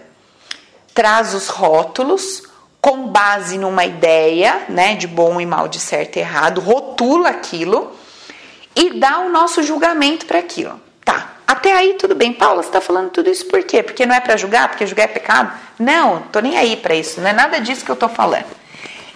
Traz os rótulos, com base numa ideia, né, de bom e mal, de certo e errado, rotula aquilo e dá o nosso julgamento para aquilo. Até aí tudo bem. Paula, você está falando tudo isso por quê? Porque não é para julgar? Porque julgar é pecado? Não, tô nem aí para isso, não é nada disso que eu tô falando.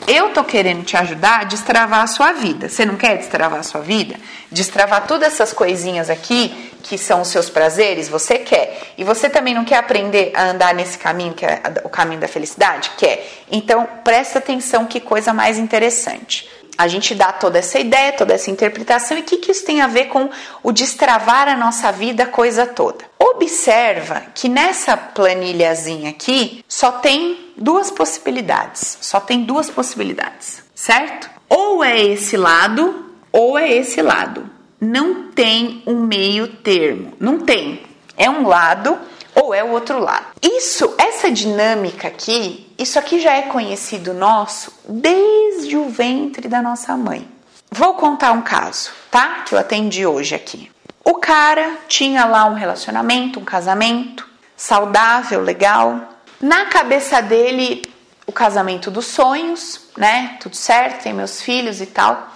Eu tô querendo te ajudar a destravar a sua vida. Você não quer destravar a sua vida? Destravar todas essas coisinhas aqui que são os seus prazeres? Você quer. E você também não quer aprender a andar nesse caminho que é o caminho da felicidade? Quer. Então, presta atenção que coisa mais interessante. A gente dá toda essa ideia, toda essa interpretação, e o que, que isso tem a ver com o destravar a nossa vida, coisa toda? Observa que nessa planilhazinha aqui só tem duas possibilidades. Só tem duas possibilidades, certo? Ou é esse lado, ou é esse lado. Não tem um meio termo. Não tem. É um lado ou é o outro lado. Isso, essa dinâmica aqui, isso aqui já é conhecido nosso desde o ventre da nossa mãe. Vou contar um caso, tá? Que eu atendi hoje aqui. O cara tinha lá um relacionamento, um casamento saudável, legal. Na cabeça dele, o casamento dos sonhos, né? Tudo certo, tem meus filhos e tal.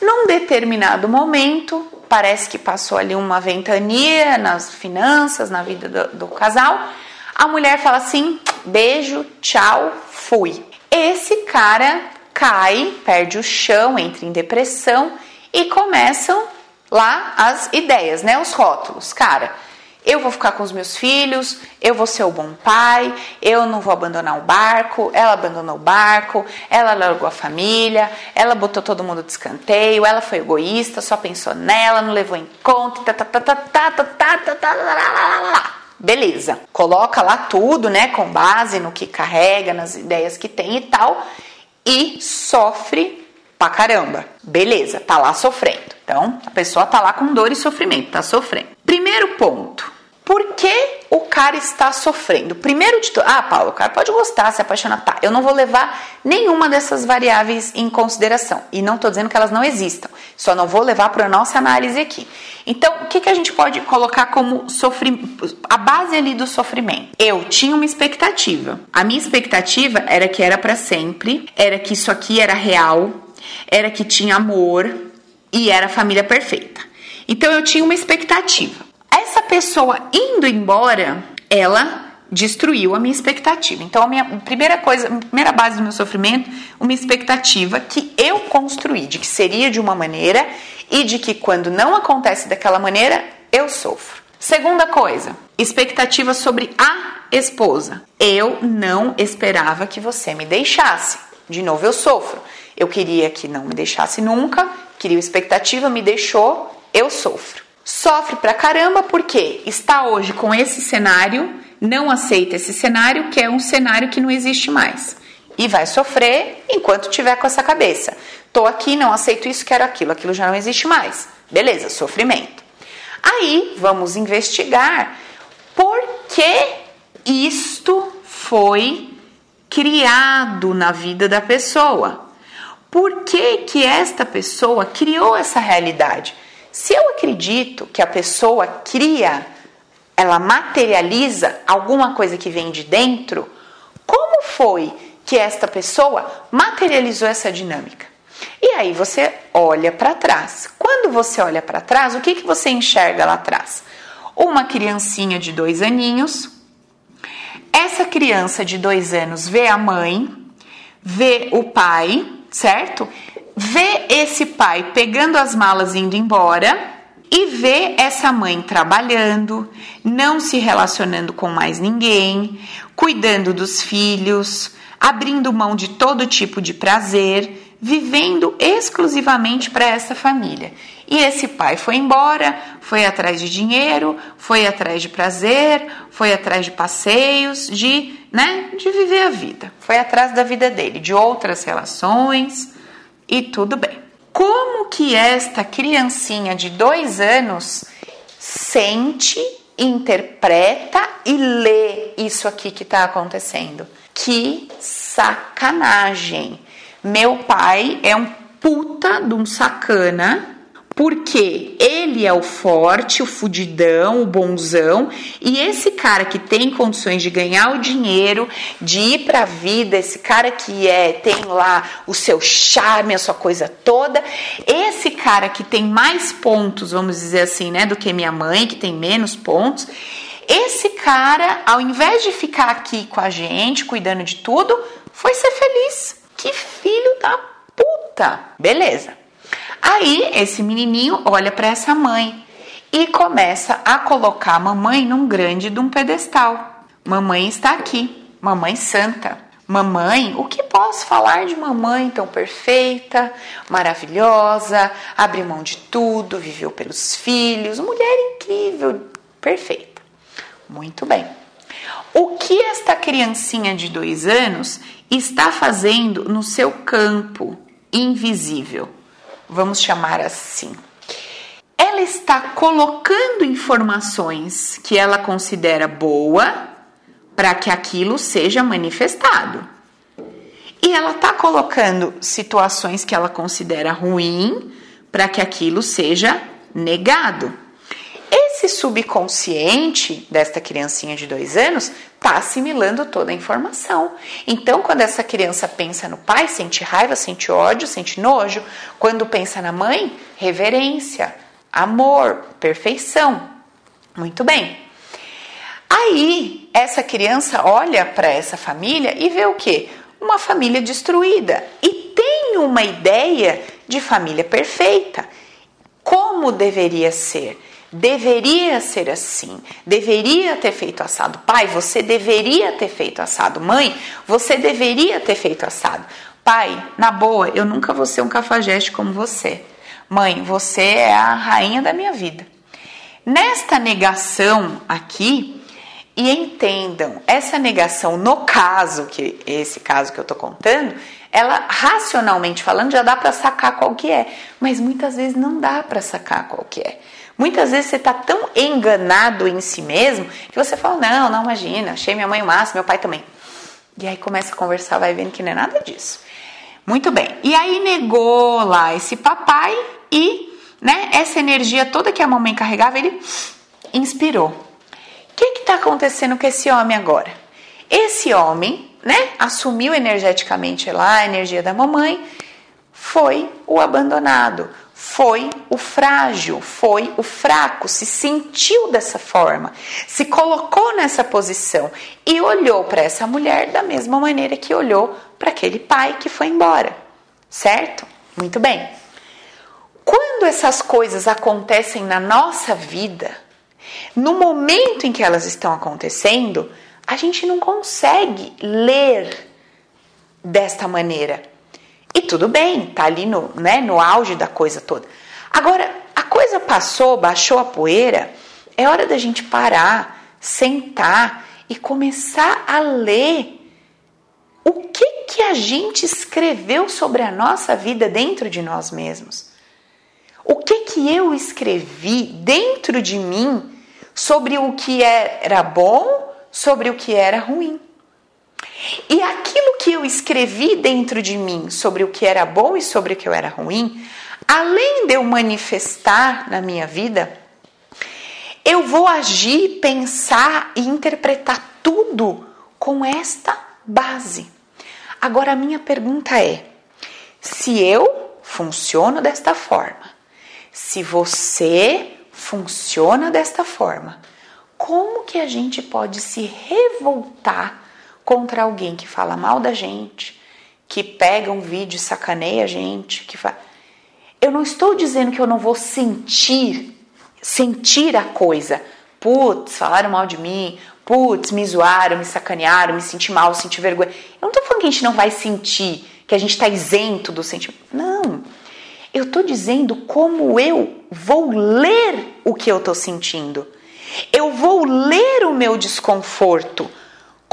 Num determinado momento, parece que passou ali uma ventania nas finanças, na vida do, do casal. A mulher fala assim: beijo, tchau, fui. Esse cara cai, perde o chão, entra em depressão e começam lá as ideias, né? Os rótulos. Cara, eu vou ficar com os meus filhos, eu vou ser o bom pai, eu não vou abandonar o barco, ela abandonou o barco, ela largou a família, ela botou todo mundo de escanteio, ela foi egoísta, só pensou nela, não levou em conta, tá, tá, tá, tá, tá, tá, tá, tá, tá, Beleza, coloca lá tudo, né, com base no que carrega, nas ideias que tem e tal, e sofre pra caramba. Beleza, tá lá sofrendo. Então, a pessoa tá lá com dor e sofrimento, tá sofrendo. Primeiro ponto, por que o cara está sofrendo? Primeiro de tudo, ah, Paulo, o cara pode gostar, se apaixonar, tá. Eu não vou levar nenhuma dessas variáveis em consideração. E não estou dizendo que elas não existam, só não vou levar para a nossa análise aqui. Então, o que, que a gente pode colocar como sofrimento? A base ali do sofrimento. Eu tinha uma expectativa. A minha expectativa era que era para sempre, era que isso aqui era real, era que tinha amor e era família perfeita. Então, eu tinha uma expectativa. Essa pessoa indo embora, ela destruiu a minha expectativa. Então, a minha primeira coisa, a primeira base do meu sofrimento, uma expectativa que eu construí de que seria de uma maneira e de que quando não acontece daquela maneira, eu sofro. Segunda coisa, expectativa sobre a esposa. Eu não esperava que você me deixasse. De novo, eu sofro. Eu queria que não me deixasse nunca, queria expectativa, me deixou, eu sofro sofre pra caramba porque está hoje com esse cenário, não aceita esse cenário, que é um cenário que não existe mais. E vai sofrer enquanto tiver com essa cabeça. Tô aqui, não aceito isso, quero aquilo, aquilo já não existe mais. Beleza, sofrimento. Aí vamos investigar por que isto foi criado na vida da pessoa. Por que que esta pessoa criou essa realidade? Se eu acredito que a pessoa cria, ela materializa alguma coisa que vem de dentro, como foi que esta pessoa materializou essa dinâmica? E aí você olha para trás. Quando você olha para trás, o que, que você enxerga lá atrás? Uma criancinha de dois aninhos. Essa criança de dois anos vê a mãe, vê o pai, certo? Vê esse pai pegando as malas e indo embora e vê essa mãe trabalhando, não se relacionando com mais ninguém, cuidando dos filhos, abrindo mão de todo tipo de prazer, vivendo exclusivamente para essa família. E esse pai foi embora, foi atrás de dinheiro, foi atrás de prazer, foi atrás de passeios, de, né, de viver a vida. Foi atrás da vida dele, de outras relações e tudo bem. Como que esta criancinha de dois anos sente, interpreta e lê isso aqui que está acontecendo? Que sacanagem! Meu pai é um puta de um sacana porque ele é o forte, o fudidão, o bonzão, e esse cara que tem condições de ganhar o dinheiro, de ir para a vida, esse cara que é tem lá o seu charme, a sua coisa toda, esse cara que tem mais pontos, vamos dizer assim, né, do que minha mãe, que tem menos pontos, esse cara, ao invés de ficar aqui com a gente, cuidando de tudo, foi ser feliz. Que filho da puta. Beleza. Aí esse menininho olha para essa mãe e começa a colocar a mamãe num grande de um pedestal. Mamãe está aqui, mamãe santa. Mamãe, o que posso falar de mamãe tão perfeita, maravilhosa, abriu mão de tudo, viveu pelos filhos, mulher incrível, perfeita. Muito bem. O que esta criancinha de dois anos está fazendo no seu campo invisível? Vamos chamar assim. Ela está colocando informações que ela considera boa para que aquilo seja manifestado. E ela está colocando situações que ela considera ruim para que aquilo seja negado. Esse subconsciente desta criancinha de dois anos está assimilando toda a informação. Então, quando essa criança pensa no pai, sente raiva, sente ódio, sente nojo. Quando pensa na mãe, reverência, amor, perfeição. Muito bem. Aí, essa criança olha para essa família e vê o quê? Uma família destruída e tem uma ideia de família perfeita. Como deveria ser? Deveria ser assim, deveria ter feito assado. Pai, você deveria ter feito assado. Mãe, você deveria ter feito assado. Pai, na boa, eu nunca vou ser um cafajeste como você. Mãe, você é a rainha da minha vida. Nesta negação aqui, e entendam, essa negação, no caso, que esse caso que eu tô contando, ela racionalmente falando já dá para sacar qual que é, mas muitas vezes não dá para sacar qual que é. Muitas vezes você está tão enganado em si mesmo que você fala: Não, não imagina, achei minha mãe o máximo, meu pai também. E aí começa a conversar, vai vendo que não é nada disso. Muito bem. E aí negou lá esse papai e, né, essa energia toda que a mamãe carregava, ele inspirou. O que está acontecendo com esse homem agora? Esse homem, né, assumiu energeticamente lá a energia da mamãe, foi o abandonado foi o frágil, foi o fraco, se sentiu dessa forma, se colocou nessa posição e olhou para essa mulher da mesma maneira que olhou para aquele pai que foi embora, certo? Muito bem. Quando essas coisas acontecem na nossa vida, no momento em que elas estão acontecendo, a gente não consegue ler desta maneira e tudo bem, tá ali no, né, no auge da coisa toda. Agora, a coisa passou, baixou a poeira, é hora da gente parar, sentar e começar a ler o que que a gente escreveu sobre a nossa vida dentro de nós mesmos. O que que eu escrevi dentro de mim sobre o que era bom, sobre o que era ruim. E aquilo que eu escrevi dentro de mim sobre o que era bom e sobre o que eu era ruim, além de eu manifestar na minha vida, eu vou agir, pensar e interpretar tudo com esta base. Agora a minha pergunta é: se eu funciono desta forma, se você funciona desta forma, como que a gente pode se revoltar contra alguém que fala mal da gente, que pega um vídeo e sacaneia a gente, que fa... Eu não estou dizendo que eu não vou sentir, sentir a coisa. Putz, falaram mal de mim, putz, me zoaram, me sacanearam, me senti mal, senti vergonha. Eu não estou falando que a gente não vai sentir, que a gente está isento do sentimento. Não. Eu estou dizendo como eu vou ler o que eu estou sentindo. Eu vou ler o meu desconforto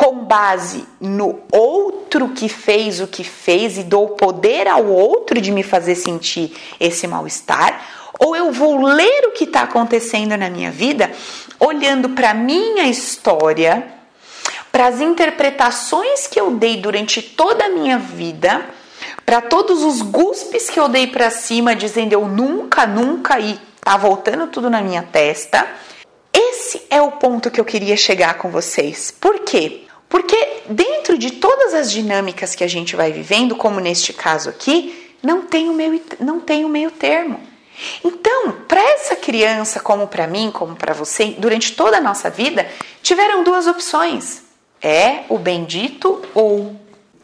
com base no outro que fez o que fez e dou poder ao outro de me fazer sentir esse mal-estar, ou eu vou ler o que está acontecendo na minha vida olhando para minha história, para as interpretações que eu dei durante toda a minha vida, para todos os guspes que eu dei para cima dizendo eu nunca, nunca e tá voltando tudo na minha testa. Esse é o ponto que eu queria chegar com vocês. Por quê? Porque dentro de todas as dinâmicas que a gente vai vivendo, como neste caso aqui, não tem o meio, não tem o meio termo. Então, para essa criança, como para mim, como para você, durante toda a nossa vida, tiveram duas opções: é o bendito ou.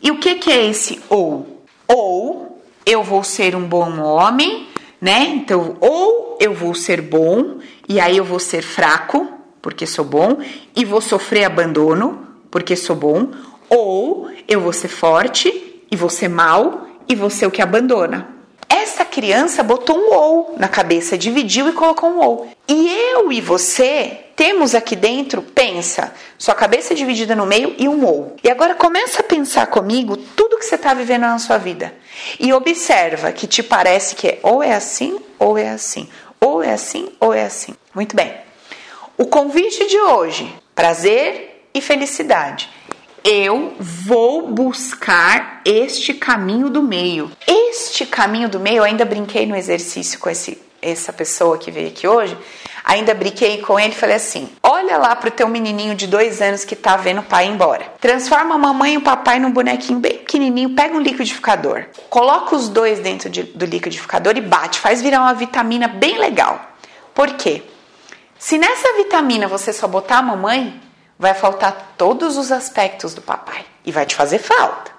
E o que, que é esse ou? Ou eu vou ser um bom homem, né? Então, ou eu vou ser bom e aí eu vou ser fraco, porque sou bom, e vou sofrer abandono, porque sou bom, ou eu vou ser forte e ser mal e ser o que abandona. Essa criança botou um ou na cabeça, dividiu e colocou um ou. E eu e você temos aqui dentro, pensa, sua cabeça dividida no meio e um ou. E agora começa a pensar comigo tudo que você está vivendo na sua vida. E observa que te parece que é ou é assim ou é assim. Ou é assim ou é assim. Muito bem. O convite de hoje, prazer e felicidade. Eu vou buscar este caminho do meio. Este caminho do meio, eu ainda brinquei no exercício com esse, essa pessoa que veio aqui hoje, ainda brinquei com ele e falei assim: olha lá pro teu menininho de dois anos que tá vendo o pai embora. Transforma a mamãe e o papai num bonequinho bem pequenininho, pega um liquidificador, coloca os dois dentro de, do liquidificador e bate, faz virar uma vitamina bem legal. Por quê? Se nessa vitamina você só botar a mamãe, vai faltar todos os aspectos do papai e vai te fazer falta.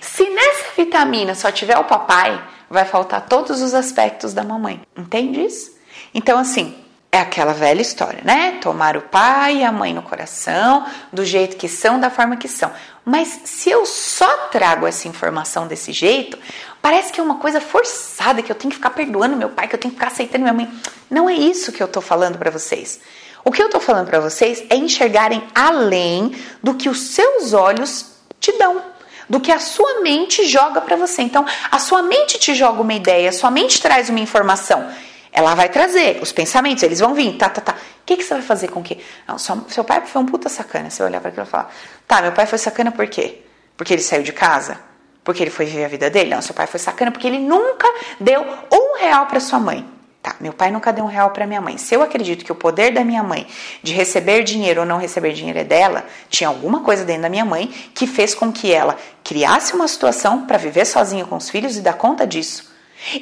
Se nessa vitamina só tiver o papai, vai faltar todos os aspectos da mamãe. Entende isso? Então, assim, é aquela velha história, né? Tomar o pai e a mãe no coração, do jeito que são, da forma que são. Mas se eu só trago essa informação desse jeito, parece que é uma coisa forçada, que eu tenho que ficar perdoando meu pai, que eu tenho que ficar aceitando minha mãe. Não é isso que eu tô falando para vocês. O que eu tô falando para vocês é enxergarem além do que os seus olhos te dão do que a sua mente joga para você. Então, a sua mente te joga uma ideia, a sua mente traz uma informação. Ela vai trazer os pensamentos, eles vão vir, tá, tá, tá. O que, que você vai fazer com o? Não, seu pai foi um puta sacana. Você olhar para aquilo e falar, tá, meu pai foi sacana por quê? Porque ele saiu de casa? Porque ele foi viver a vida dele? Não, seu pai foi sacana porque ele nunca deu um real para sua mãe. Tá, meu pai nunca deu um real para minha mãe. Se eu acredito que o poder da minha mãe de receber dinheiro ou não receber dinheiro é dela, tinha alguma coisa dentro da minha mãe que fez com que ela criasse uma situação para viver sozinha com os filhos e dar conta disso.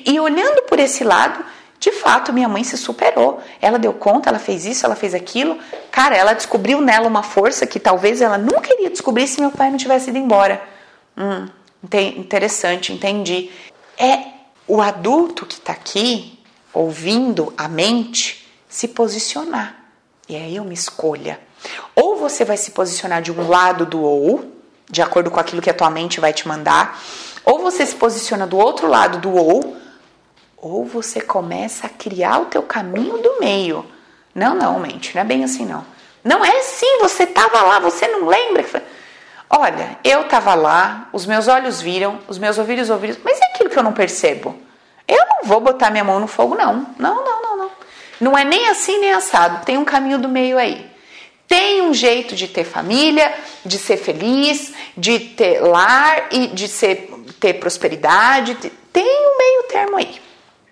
E olhando por esse lado, de fato, minha mãe se superou. Ela deu conta, ela fez isso, ela fez aquilo. Cara, ela descobriu nela uma força que talvez ela nunca iria descobrir se meu pai não tivesse ido embora. Hum, interessante, entendi. É o adulto que está aqui ouvindo a mente, se posicionar. E aí uma escolha. Ou você vai se posicionar de um lado do ou, de acordo com aquilo que a tua mente vai te mandar, ou você se posiciona do outro lado do ou, ou você começa a criar o teu caminho do meio. Não, não, mente, não é bem assim não. Não é assim, você estava lá, você não lembra? Olha, eu estava lá, os meus olhos viram, os meus ouvidos ouviram, mas é aquilo que eu não percebo. Eu não vou botar minha mão no fogo, não. Não, não, não, não. Não é nem assim nem assado. Tem um caminho do meio aí. Tem um jeito de ter família, de ser feliz, de ter lar e de ser, ter prosperidade. Tem um meio termo aí.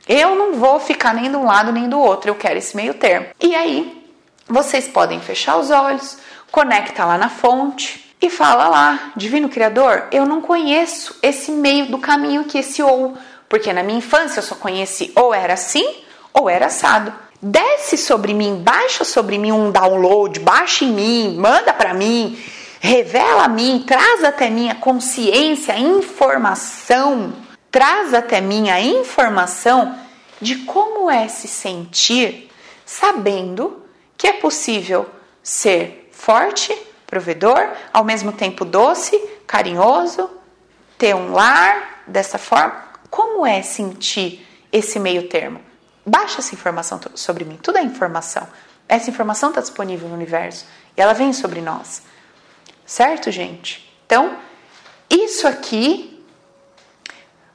Eu não vou ficar nem de um lado nem do outro. Eu quero esse meio termo. E aí, vocês podem fechar os olhos, conecta lá na fonte e fala lá, Divino Criador, eu não conheço esse meio do caminho que esse ou porque na minha infância eu só conheci ou era assim ou era assado. Desce sobre mim, baixa sobre mim um download, baixa em mim, manda para mim, revela a mim, traz até minha consciência, informação, traz até minha informação de como é se sentir sabendo que é possível ser forte, provedor, ao mesmo tempo doce, carinhoso, ter um lar dessa forma, como é sentir esse meio termo? Baixa essa informação sobre mim, tudo é informação. Essa informação está disponível no universo e ela vem sobre nós. Certo, gente? Então, isso aqui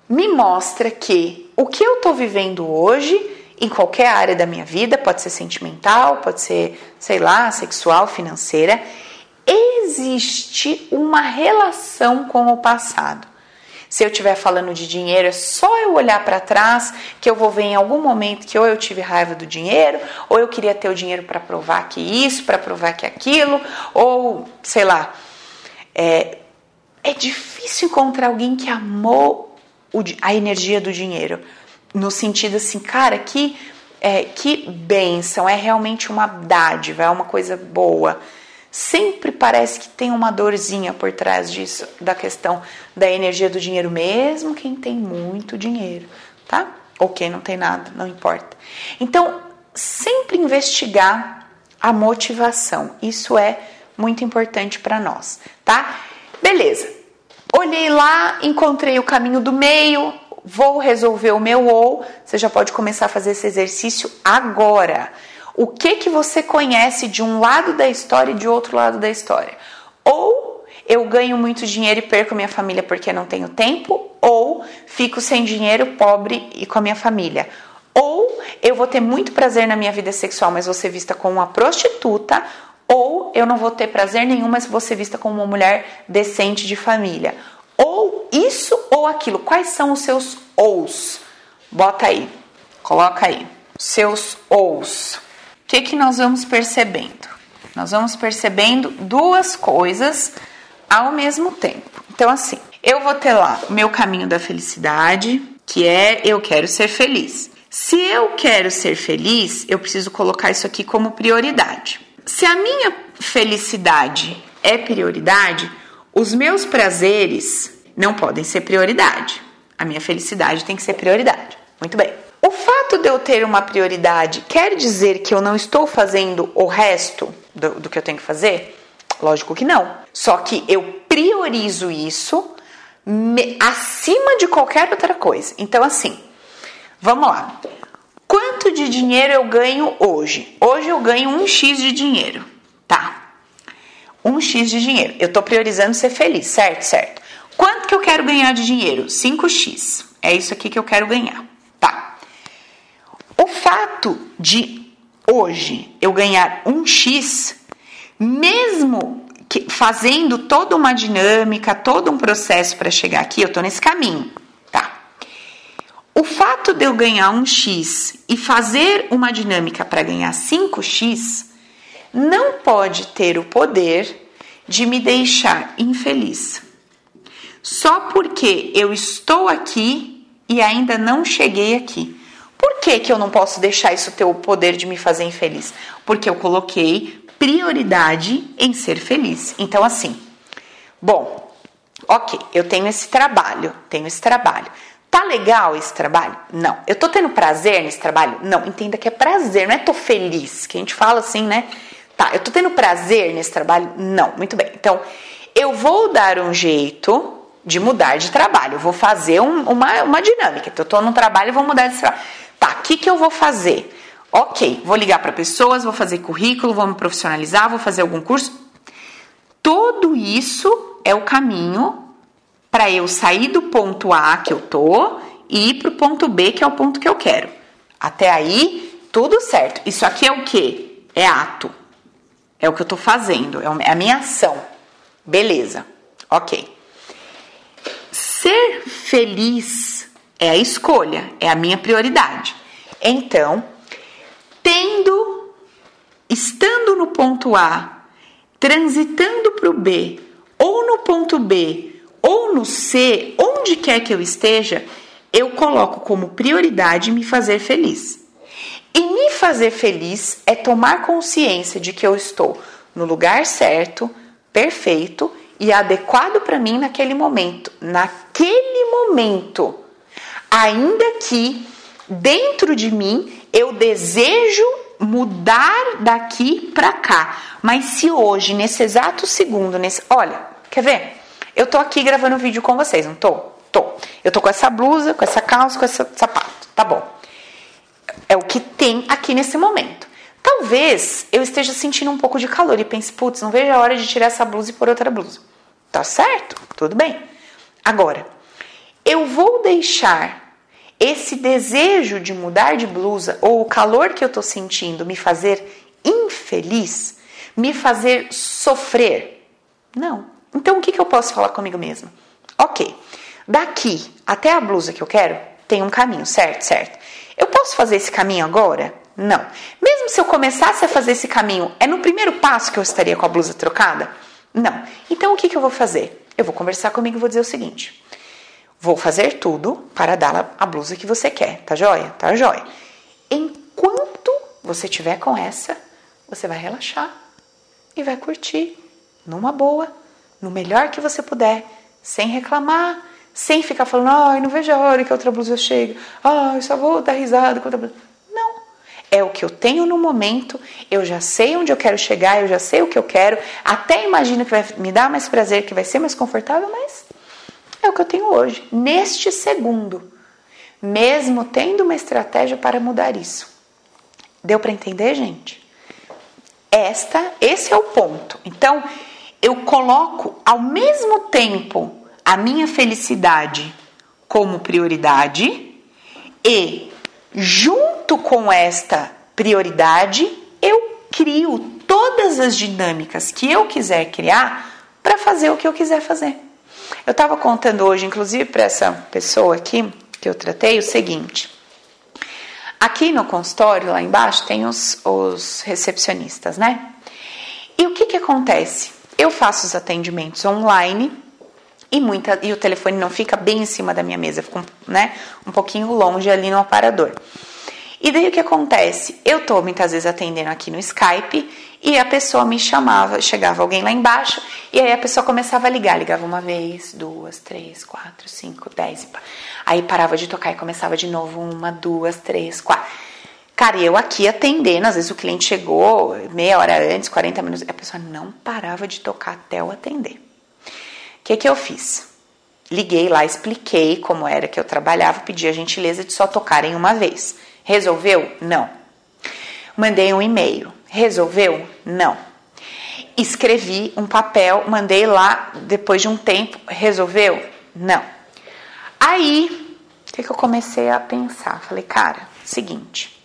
me mostra que o que eu estou vivendo hoje, em qualquer área da minha vida, pode ser sentimental, pode ser, sei lá, sexual, financeira, existe uma relação com o passado. Se eu estiver falando de dinheiro, é só eu olhar para trás que eu vou ver em algum momento que ou eu tive raiva do dinheiro, ou eu queria ter o dinheiro para provar que isso, para provar que aquilo, ou sei lá. É, é difícil encontrar alguém que amou o, a energia do dinheiro. No sentido assim, cara, que, é, que bênção, é realmente uma dádiva, é uma coisa boa sempre parece que tem uma dorzinha por trás disso, da questão da energia do dinheiro, mesmo quem tem muito dinheiro, tá? Ou quem não tem nada, não importa. Então, sempre investigar a motivação, isso é muito importante para nós, tá? Beleza. Olhei lá, encontrei o caminho do meio, vou resolver o meu ou, você já pode começar a fazer esse exercício agora o que que você conhece de um lado da história e de outro lado da história. Ou eu ganho muito dinheiro e perco minha família porque não tenho tempo, ou fico sem dinheiro, pobre e com a minha família. Ou eu vou ter muito prazer na minha vida sexual, mas vou ser vista como uma prostituta, ou eu não vou ter prazer nenhum, mas vou ser vista como uma mulher decente de família. Ou isso ou aquilo. Quais são os seus ous? Bota aí, coloca aí. Seus ous que, que nós vamos percebendo? Nós vamos percebendo duas coisas ao mesmo tempo. Então, assim, eu vou ter lá o meu caminho da felicidade, que é eu quero ser feliz. Se eu quero ser feliz, eu preciso colocar isso aqui como prioridade. Se a minha felicidade é prioridade, os meus prazeres não podem ser prioridade. A minha felicidade tem que ser prioridade. Muito bem. O fato de eu ter uma prioridade quer dizer que eu não estou fazendo o resto do, do que eu tenho que fazer? Lógico que não. Só que eu priorizo isso me, acima de qualquer outra coisa. Então, assim, vamos lá. Quanto de dinheiro eu ganho hoje? Hoje eu ganho um X de dinheiro, tá? Um X de dinheiro. Eu tô priorizando ser feliz, certo? Certo. Quanto que eu quero ganhar de dinheiro? 5x. É isso aqui que eu quero ganhar? O fato de hoje eu ganhar um x, mesmo que, fazendo toda uma dinâmica, todo um processo para chegar aqui, eu tô nesse caminho, tá? O fato de eu ganhar um x e fazer uma dinâmica para ganhar 5x não pode ter o poder de me deixar infeliz. Só porque eu estou aqui e ainda não cheguei aqui. Por que, que eu não posso deixar isso ter o poder de me fazer infeliz? Porque eu coloquei prioridade em ser feliz. Então, assim, bom, ok, eu tenho esse trabalho, tenho esse trabalho. Tá legal esse trabalho? Não. Eu tô tendo prazer nesse trabalho? Não. Entenda que é prazer, não é tô feliz, que a gente fala assim, né? Tá, eu tô tendo prazer nesse trabalho? Não. Muito bem. Então, eu vou dar um jeito de mudar de trabalho. Eu vou fazer um, uma, uma dinâmica. Então, eu tô num trabalho e vou mudar de trabalho. Tá, o que, que eu vou fazer? Ok, vou ligar para pessoas, vou fazer currículo, vou me profissionalizar, vou fazer algum curso. Tudo isso é o caminho para eu sair do ponto A que eu tô e ir para o ponto B, que é o ponto que eu quero. Até aí, tudo certo. Isso aqui é o que? É ato. É o que eu tô fazendo, é a minha ação. Beleza, ok. Ser feliz é a escolha, é a minha prioridade. Então, tendo, estando no ponto A, transitando para o B, ou no ponto B, ou no C, onde quer que eu esteja, eu coloco como prioridade me fazer feliz. E me fazer feliz é tomar consciência de que eu estou no lugar certo, perfeito e adequado para mim naquele momento. Naquele momento. Ainda que dentro de mim eu desejo mudar daqui para cá. Mas se hoje, nesse exato segundo, nesse, olha, quer ver? Eu tô aqui gravando vídeo com vocês, não tô? Tô. Eu tô com essa blusa, com essa calça, com esse sapato. Tá bom. É o que tem aqui nesse momento. Talvez eu esteja sentindo um pouco de calor e pense, putz, não vejo a hora de tirar essa blusa e pôr outra blusa. Tá certo? Tudo bem. Agora, eu vou deixar esse desejo de mudar de blusa ou o calor que eu estou sentindo me fazer infeliz, me fazer sofrer? Não. Então o que, que eu posso falar comigo mesma? Ok, daqui até a blusa que eu quero tem um caminho, certo? Certo. Eu posso fazer esse caminho agora? Não. Mesmo se eu começasse a fazer esse caminho, é no primeiro passo que eu estaria com a blusa trocada? Não. Então o que, que eu vou fazer? Eu vou conversar comigo e vou dizer o seguinte: Vou fazer tudo para dar a blusa que você quer, tá joia? Tá joia. Enquanto você tiver com essa, você vai relaxar e vai curtir numa boa, no melhor que você puder, sem reclamar, sem ficar falando, ai, não vejo a hora que a outra blusa chega, ai, só vou dar risada com outra blusa. Não. É o que eu tenho no momento, eu já sei onde eu quero chegar, eu já sei o que eu quero, até imagino que vai me dar mais prazer, que vai ser mais confortável, mas é o que eu tenho hoje, neste segundo, mesmo tendo uma estratégia para mudar isso. Deu para entender, gente? Esta, esse é o ponto. Então, eu coloco ao mesmo tempo a minha felicidade como prioridade e junto com esta prioridade, eu crio todas as dinâmicas que eu quiser criar para fazer o que eu quiser fazer. Eu estava contando hoje, inclusive, para essa pessoa aqui que eu tratei, o seguinte. Aqui no consultório, lá embaixo, tem os, os recepcionistas, né? E o que, que acontece? Eu faço os atendimentos online e, muita, e o telefone não fica bem em cima da minha mesa, fica né, um pouquinho longe ali no aparador. E daí o que acontece? Eu tô muitas vezes atendendo aqui no Skype e a pessoa me chamava, chegava alguém lá embaixo e aí a pessoa começava a ligar, ligava uma vez, duas, três, quatro, cinco, dez, aí parava de tocar e começava de novo uma, duas, três, quatro. Cara, eu aqui atendendo, às vezes o cliente chegou meia hora antes, 40 minutos, a pessoa não parava de tocar até eu atender. O que, que eu fiz? Liguei lá, expliquei como era que eu trabalhava, pedi a gentileza de só tocarem uma vez. Resolveu? Não. Mandei um e-mail. Resolveu? Não. Escrevi um papel, mandei lá depois de um tempo. Resolveu? Não. Aí, o que, que eu comecei a pensar? Falei, cara, seguinte.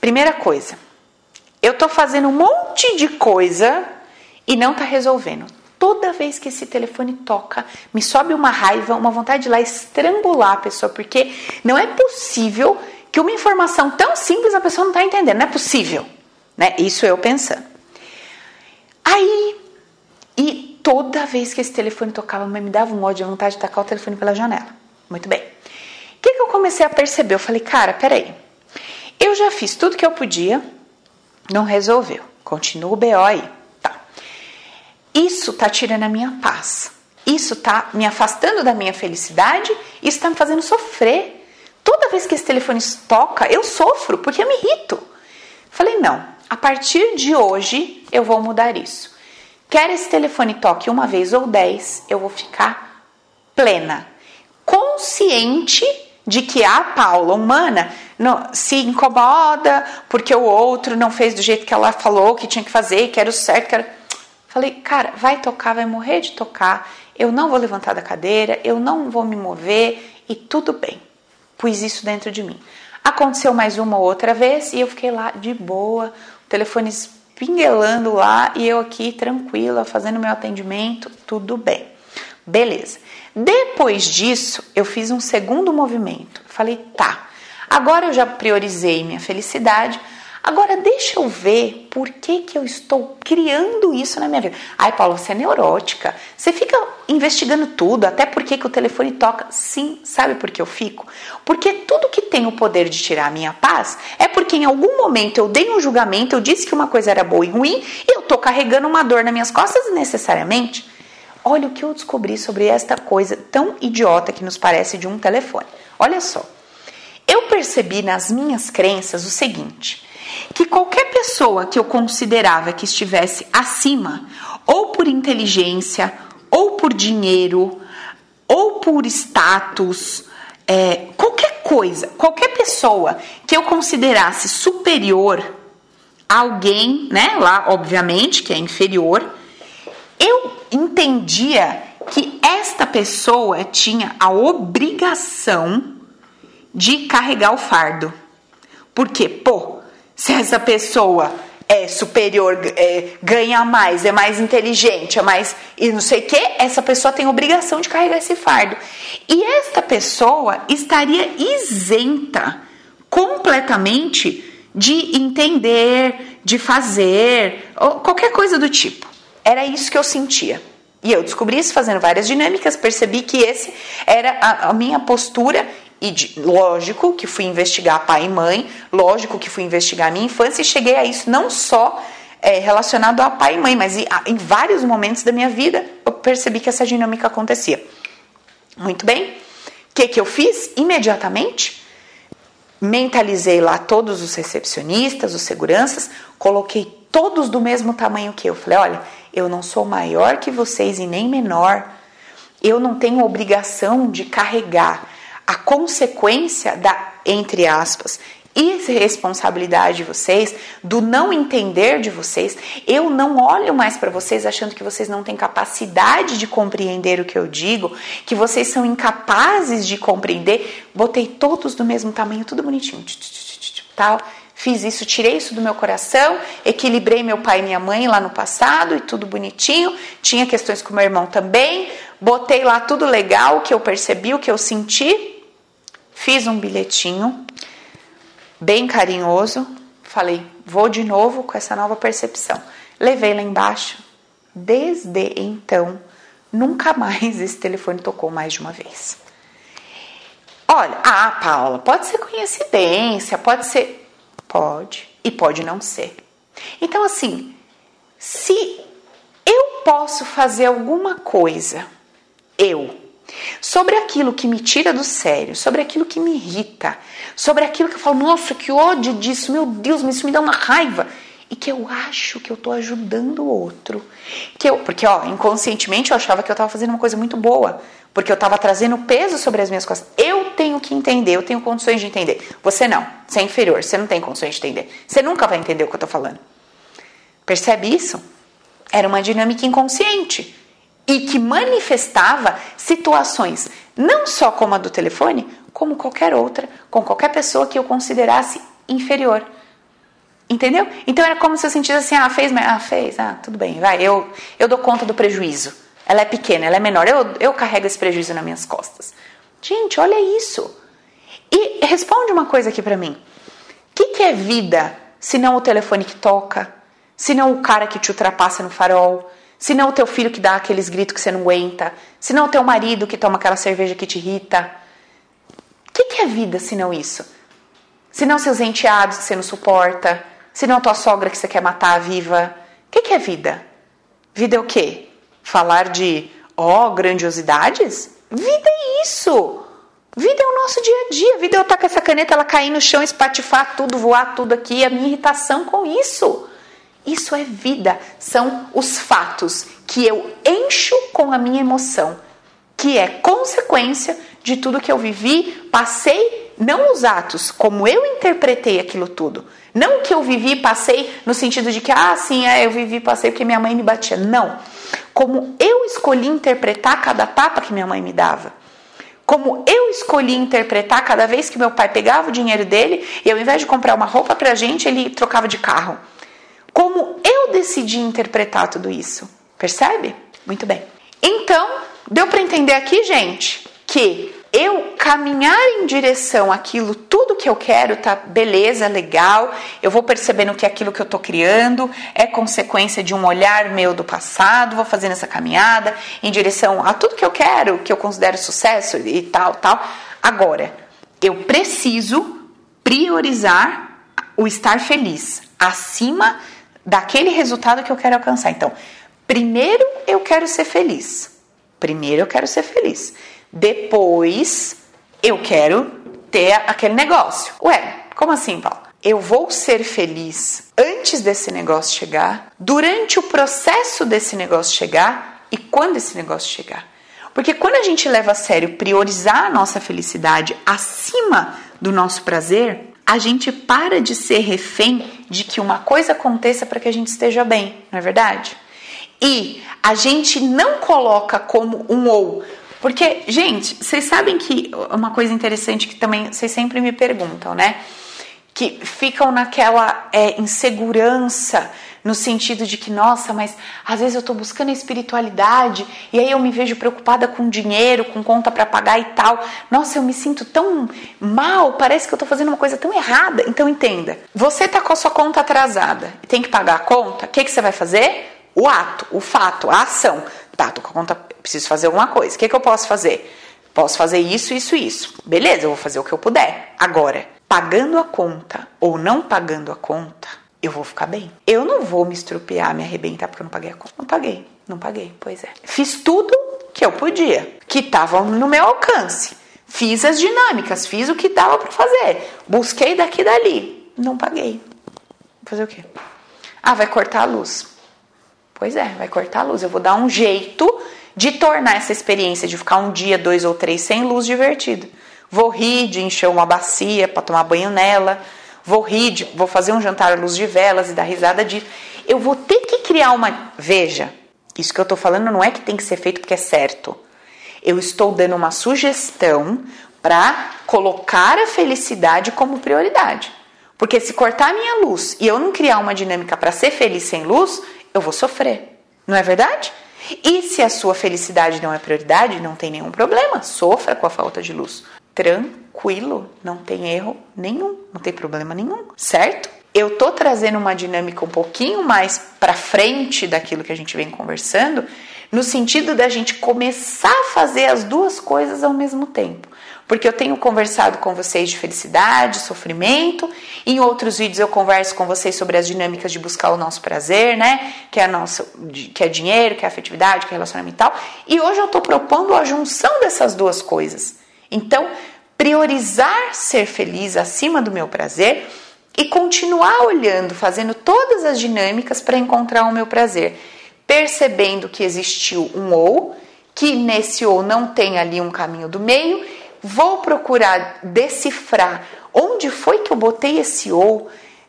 Primeira coisa, eu tô fazendo um monte de coisa e não tá resolvendo toda vez que esse telefone toca, me sobe uma raiva, uma vontade de lá estrangular a pessoa, porque não é possível que uma informação tão simples a pessoa não está entendendo. Não é possível. Né? Isso eu pensando. Aí, e toda vez que esse telefone tocava, me dava um ódio, vontade de tacar o telefone pela janela. Muito bem. O que, que eu comecei a perceber? Eu falei, cara, peraí. Eu já fiz tudo que eu podia, não resolveu. Continua o BO aí. Isso está tirando a minha paz. Isso está me afastando da minha felicidade. Isso está me fazendo sofrer. Toda vez que esse telefone toca, eu sofro porque eu me irrito. Falei, não, a partir de hoje eu vou mudar isso. Quer esse telefone toque uma vez ou dez, eu vou ficar plena, consciente de que a Paula humana não, se incomoda porque o outro não fez do jeito que ela falou que tinha que fazer, que era o certo, que era Falei, cara, vai tocar, vai morrer de tocar, eu não vou levantar da cadeira, eu não vou me mover e tudo bem. Pus isso dentro de mim. Aconteceu mais uma ou outra vez e eu fiquei lá de boa, telefone espinguelando lá e eu aqui tranquila, fazendo meu atendimento, tudo bem. Beleza. Depois disso, eu fiz um segundo movimento. Falei, tá, agora eu já priorizei minha felicidade, Agora deixa eu ver por que, que eu estou criando isso na minha vida. Ai, Paulo, você é neurótica. Você fica investigando tudo, até por que, que o telefone toca. Sim, sabe por que eu fico? Porque tudo que tem o poder de tirar a minha paz é porque em algum momento eu dei um julgamento, eu disse que uma coisa era boa e ruim, e eu tô carregando uma dor nas minhas costas necessariamente. Olha o que eu descobri sobre esta coisa tão idiota que nos parece de um telefone. Olha só. Eu percebi nas minhas crenças o seguinte: que qualquer pessoa que eu considerava que estivesse acima, ou por inteligência, ou por dinheiro, ou por status, é, qualquer coisa, qualquer pessoa que eu considerasse superior a alguém, né, lá obviamente que é inferior, eu entendia que esta pessoa tinha a obrigação de carregar o fardo. Porque, pô, se essa pessoa é superior, é, ganha mais, é mais inteligente, é mais e não sei o que, essa pessoa tem obrigação de carregar esse fardo. E esta pessoa estaria isenta completamente de entender, de fazer, qualquer coisa do tipo. Era isso que eu sentia. E eu descobri isso fazendo várias dinâmicas, percebi que esse era a, a minha postura e de, lógico que fui investigar pai e mãe, lógico que fui investigar a minha infância e cheguei a isso não só é, relacionado a pai e mãe, mas em, em vários momentos da minha vida eu percebi que essa dinâmica acontecia. Muito bem, o que, que eu fiz? Imediatamente mentalizei lá todos os recepcionistas, os seguranças, coloquei todos do mesmo tamanho que eu. Falei: olha, eu não sou maior que vocês e nem menor. Eu não tenho obrigação de carregar a consequência da, entre aspas, irresponsabilidade de vocês, do não entender de vocês. Eu não olho mais para vocês achando que vocês não têm capacidade de compreender o que eu digo, que vocês são incapazes de compreender. Botei todos do mesmo tamanho, tudo bonitinho, tal. Fiz isso, tirei isso do meu coração, equilibrei meu pai e minha mãe lá no passado e tudo bonitinho. Tinha questões com meu irmão também. Botei lá tudo legal, o que eu percebi, o que eu senti Fiz um bilhetinho bem carinhoso, falei, vou de novo com essa nova percepção. levei lá embaixo. Desde então, nunca mais esse telefone tocou mais de uma vez. Olha, ah, Paula, pode ser coincidência, pode ser. Pode e pode não ser. Então, assim, se eu posso fazer alguma coisa, eu, sobre aquilo que me tira do sério, sobre aquilo que me irrita, sobre aquilo que eu falo, nossa, que ódio disso, meu Deus, isso me dá uma raiva. E que eu acho que eu tô ajudando o outro. Que eu, porque, ó, inconscientemente eu achava que eu tava fazendo uma coisa muito boa. Porque eu tava trazendo peso sobre as minhas costas. Eu tenho que entender, eu tenho condições de entender. Você não, você é inferior, você não tem condições de entender. Você nunca vai entender o que eu tô falando. Percebe isso? Era uma dinâmica inconsciente e que manifestava situações não só como a do telefone, como qualquer outra, com qualquer pessoa que eu considerasse inferior. Entendeu? Então era como se eu sentisse assim: ah, fez, ah, fez, ah, tudo bem, vai, eu, eu dou conta do prejuízo. Ela é pequena, ela é menor, eu, eu carrego esse prejuízo nas minhas costas. Gente, olha isso. E responde uma coisa aqui para mim: o que, que é vida se não o telefone que toca, se não o cara que te ultrapassa no farol, se não o teu filho que dá aqueles gritos que você não aguenta, se não o teu marido que toma aquela cerveja que te irrita. O que, que é vida se não isso? Se não seus enteados que você não suporta, se não tua sogra que você quer matar viva. O que, que é vida? Vida é o quê? Falar de, ó, oh, grandiosidades? Vida é isso! Vida é o nosso dia a dia. Vida é eu estar com essa caneta, ela cair no chão, espatifar tudo, voar tudo aqui, a minha irritação com isso. Isso é vida, são os fatos que eu encho com a minha emoção, que é consequência de tudo que eu vivi, passei, não os atos, como eu interpretei aquilo tudo. Não que eu vivi, passei no sentido de que, ah, sim, é, eu vivi, passei porque minha mãe me batia. Não. Como eu escolhi interpretar cada tapa que minha mãe me dava. Como eu escolhi interpretar cada vez que meu pai pegava o dinheiro dele e ao invés de comprar uma roupa pra gente, ele trocava de carro como eu decidi interpretar tudo isso. Percebe? Muito bem. Então, deu para entender aqui, gente, que eu caminhar em direção àquilo, tudo que eu quero, tá beleza, legal. Eu vou percebendo que aquilo que eu tô criando é consequência de um olhar meu do passado, vou fazendo essa caminhada em direção a tudo que eu quero, que eu considero sucesso e tal, tal. Agora, eu preciso priorizar o estar feliz acima daquele resultado que eu quero alcançar. Então, primeiro eu quero ser feliz. Primeiro eu quero ser feliz. Depois eu quero ter aquele negócio. Ué, como assim, Paulo? Eu vou ser feliz antes desse negócio chegar, durante o processo desse negócio chegar e quando esse negócio chegar. Porque quando a gente leva a sério priorizar a nossa felicidade acima do nosso prazer, a gente para de ser refém de que uma coisa aconteça para que a gente esteja bem, não é verdade? E a gente não coloca como um ou. Porque, gente, vocês sabem que uma coisa interessante que também vocês sempre me perguntam, né? Que ficam naquela é, insegurança no sentido de que, nossa, mas às vezes eu estou buscando a espiritualidade e aí eu me vejo preocupada com dinheiro, com conta para pagar e tal. Nossa, eu me sinto tão mal, parece que eu estou fazendo uma coisa tão errada. Então entenda, você está com a sua conta atrasada e tem que pagar a conta, o que, que você vai fazer? O ato, o fato, a ação. Tá, tô com a conta, preciso fazer alguma coisa. O que, que eu posso fazer? Posso fazer isso, isso, isso. Beleza, eu vou fazer o que eu puder. Agora, pagando a conta ou não pagando a conta, eu vou ficar bem. Eu não vou me estrupiar, me arrebentar porque eu não paguei a conta. Não paguei, não paguei, pois é. Fiz tudo que eu podia, que estava no meu alcance. Fiz as dinâmicas, fiz o que dava para fazer. Busquei daqui e dali. Não paguei. Fazer o quê? Ah, vai cortar a luz. Pois é, vai cortar a luz. Eu vou dar um jeito de tornar essa experiência de ficar um dia, dois ou três sem luz divertido. Vou rir de encher uma bacia para tomar banho nela vou rir, de, vou fazer um jantar à luz de velas e dar risada disso. Eu vou ter que criar uma. Veja, isso que eu estou falando não é que tem que ser feito porque é certo. Eu estou dando uma sugestão para colocar a felicidade como prioridade. Porque se cortar a minha luz e eu não criar uma dinâmica para ser feliz sem luz, eu vou sofrer. Não é verdade? E se a sua felicidade não é prioridade, não tem nenhum problema, sofra com a falta de luz tranquilo, não tem erro nenhum, não tem problema nenhum, certo? eu tô trazendo uma dinâmica um pouquinho mais para frente daquilo que a gente vem conversando, no sentido da gente começar a fazer as duas coisas ao mesmo tempo. Porque eu tenho conversado com vocês de felicidade, sofrimento, em outros vídeos eu converso com vocês sobre as dinâmicas de buscar o nosso prazer, né? Que é, nosso, que é dinheiro, que é afetividade, que é relacionamento e tal. E hoje eu estou propondo a junção dessas duas coisas. Então, priorizar ser feliz acima do meu prazer e continuar olhando, fazendo todas as dinâmicas para encontrar o meu prazer, percebendo que existiu um ou, que nesse ou não tem ali um caminho do meio, vou procurar decifrar onde foi que eu botei esse ou.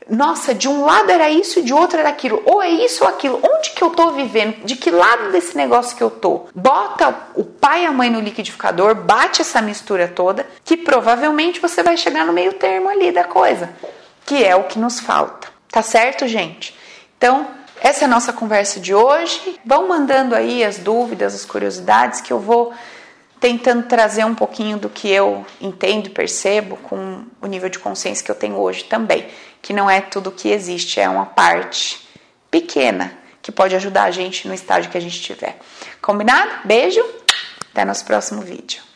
Nossa, de um lado era isso e de outro era aquilo. Ou é isso ou aquilo. Onde que eu tô vivendo? De que lado desse negócio que eu tô? Bota o pai e a mãe no liquidificador, bate essa mistura toda, que provavelmente você vai chegar no meio termo ali da coisa que é o que nos falta. Tá certo, gente? Então, essa é a nossa conversa de hoje. Vão mandando aí as dúvidas, as curiosidades que eu vou tentando trazer um pouquinho do que eu entendo e percebo com o nível de consciência que eu tenho hoje também, que não é tudo que existe, é uma parte pequena que pode ajudar a gente no estágio que a gente tiver. Combinado? Beijo, até nosso próximo vídeo.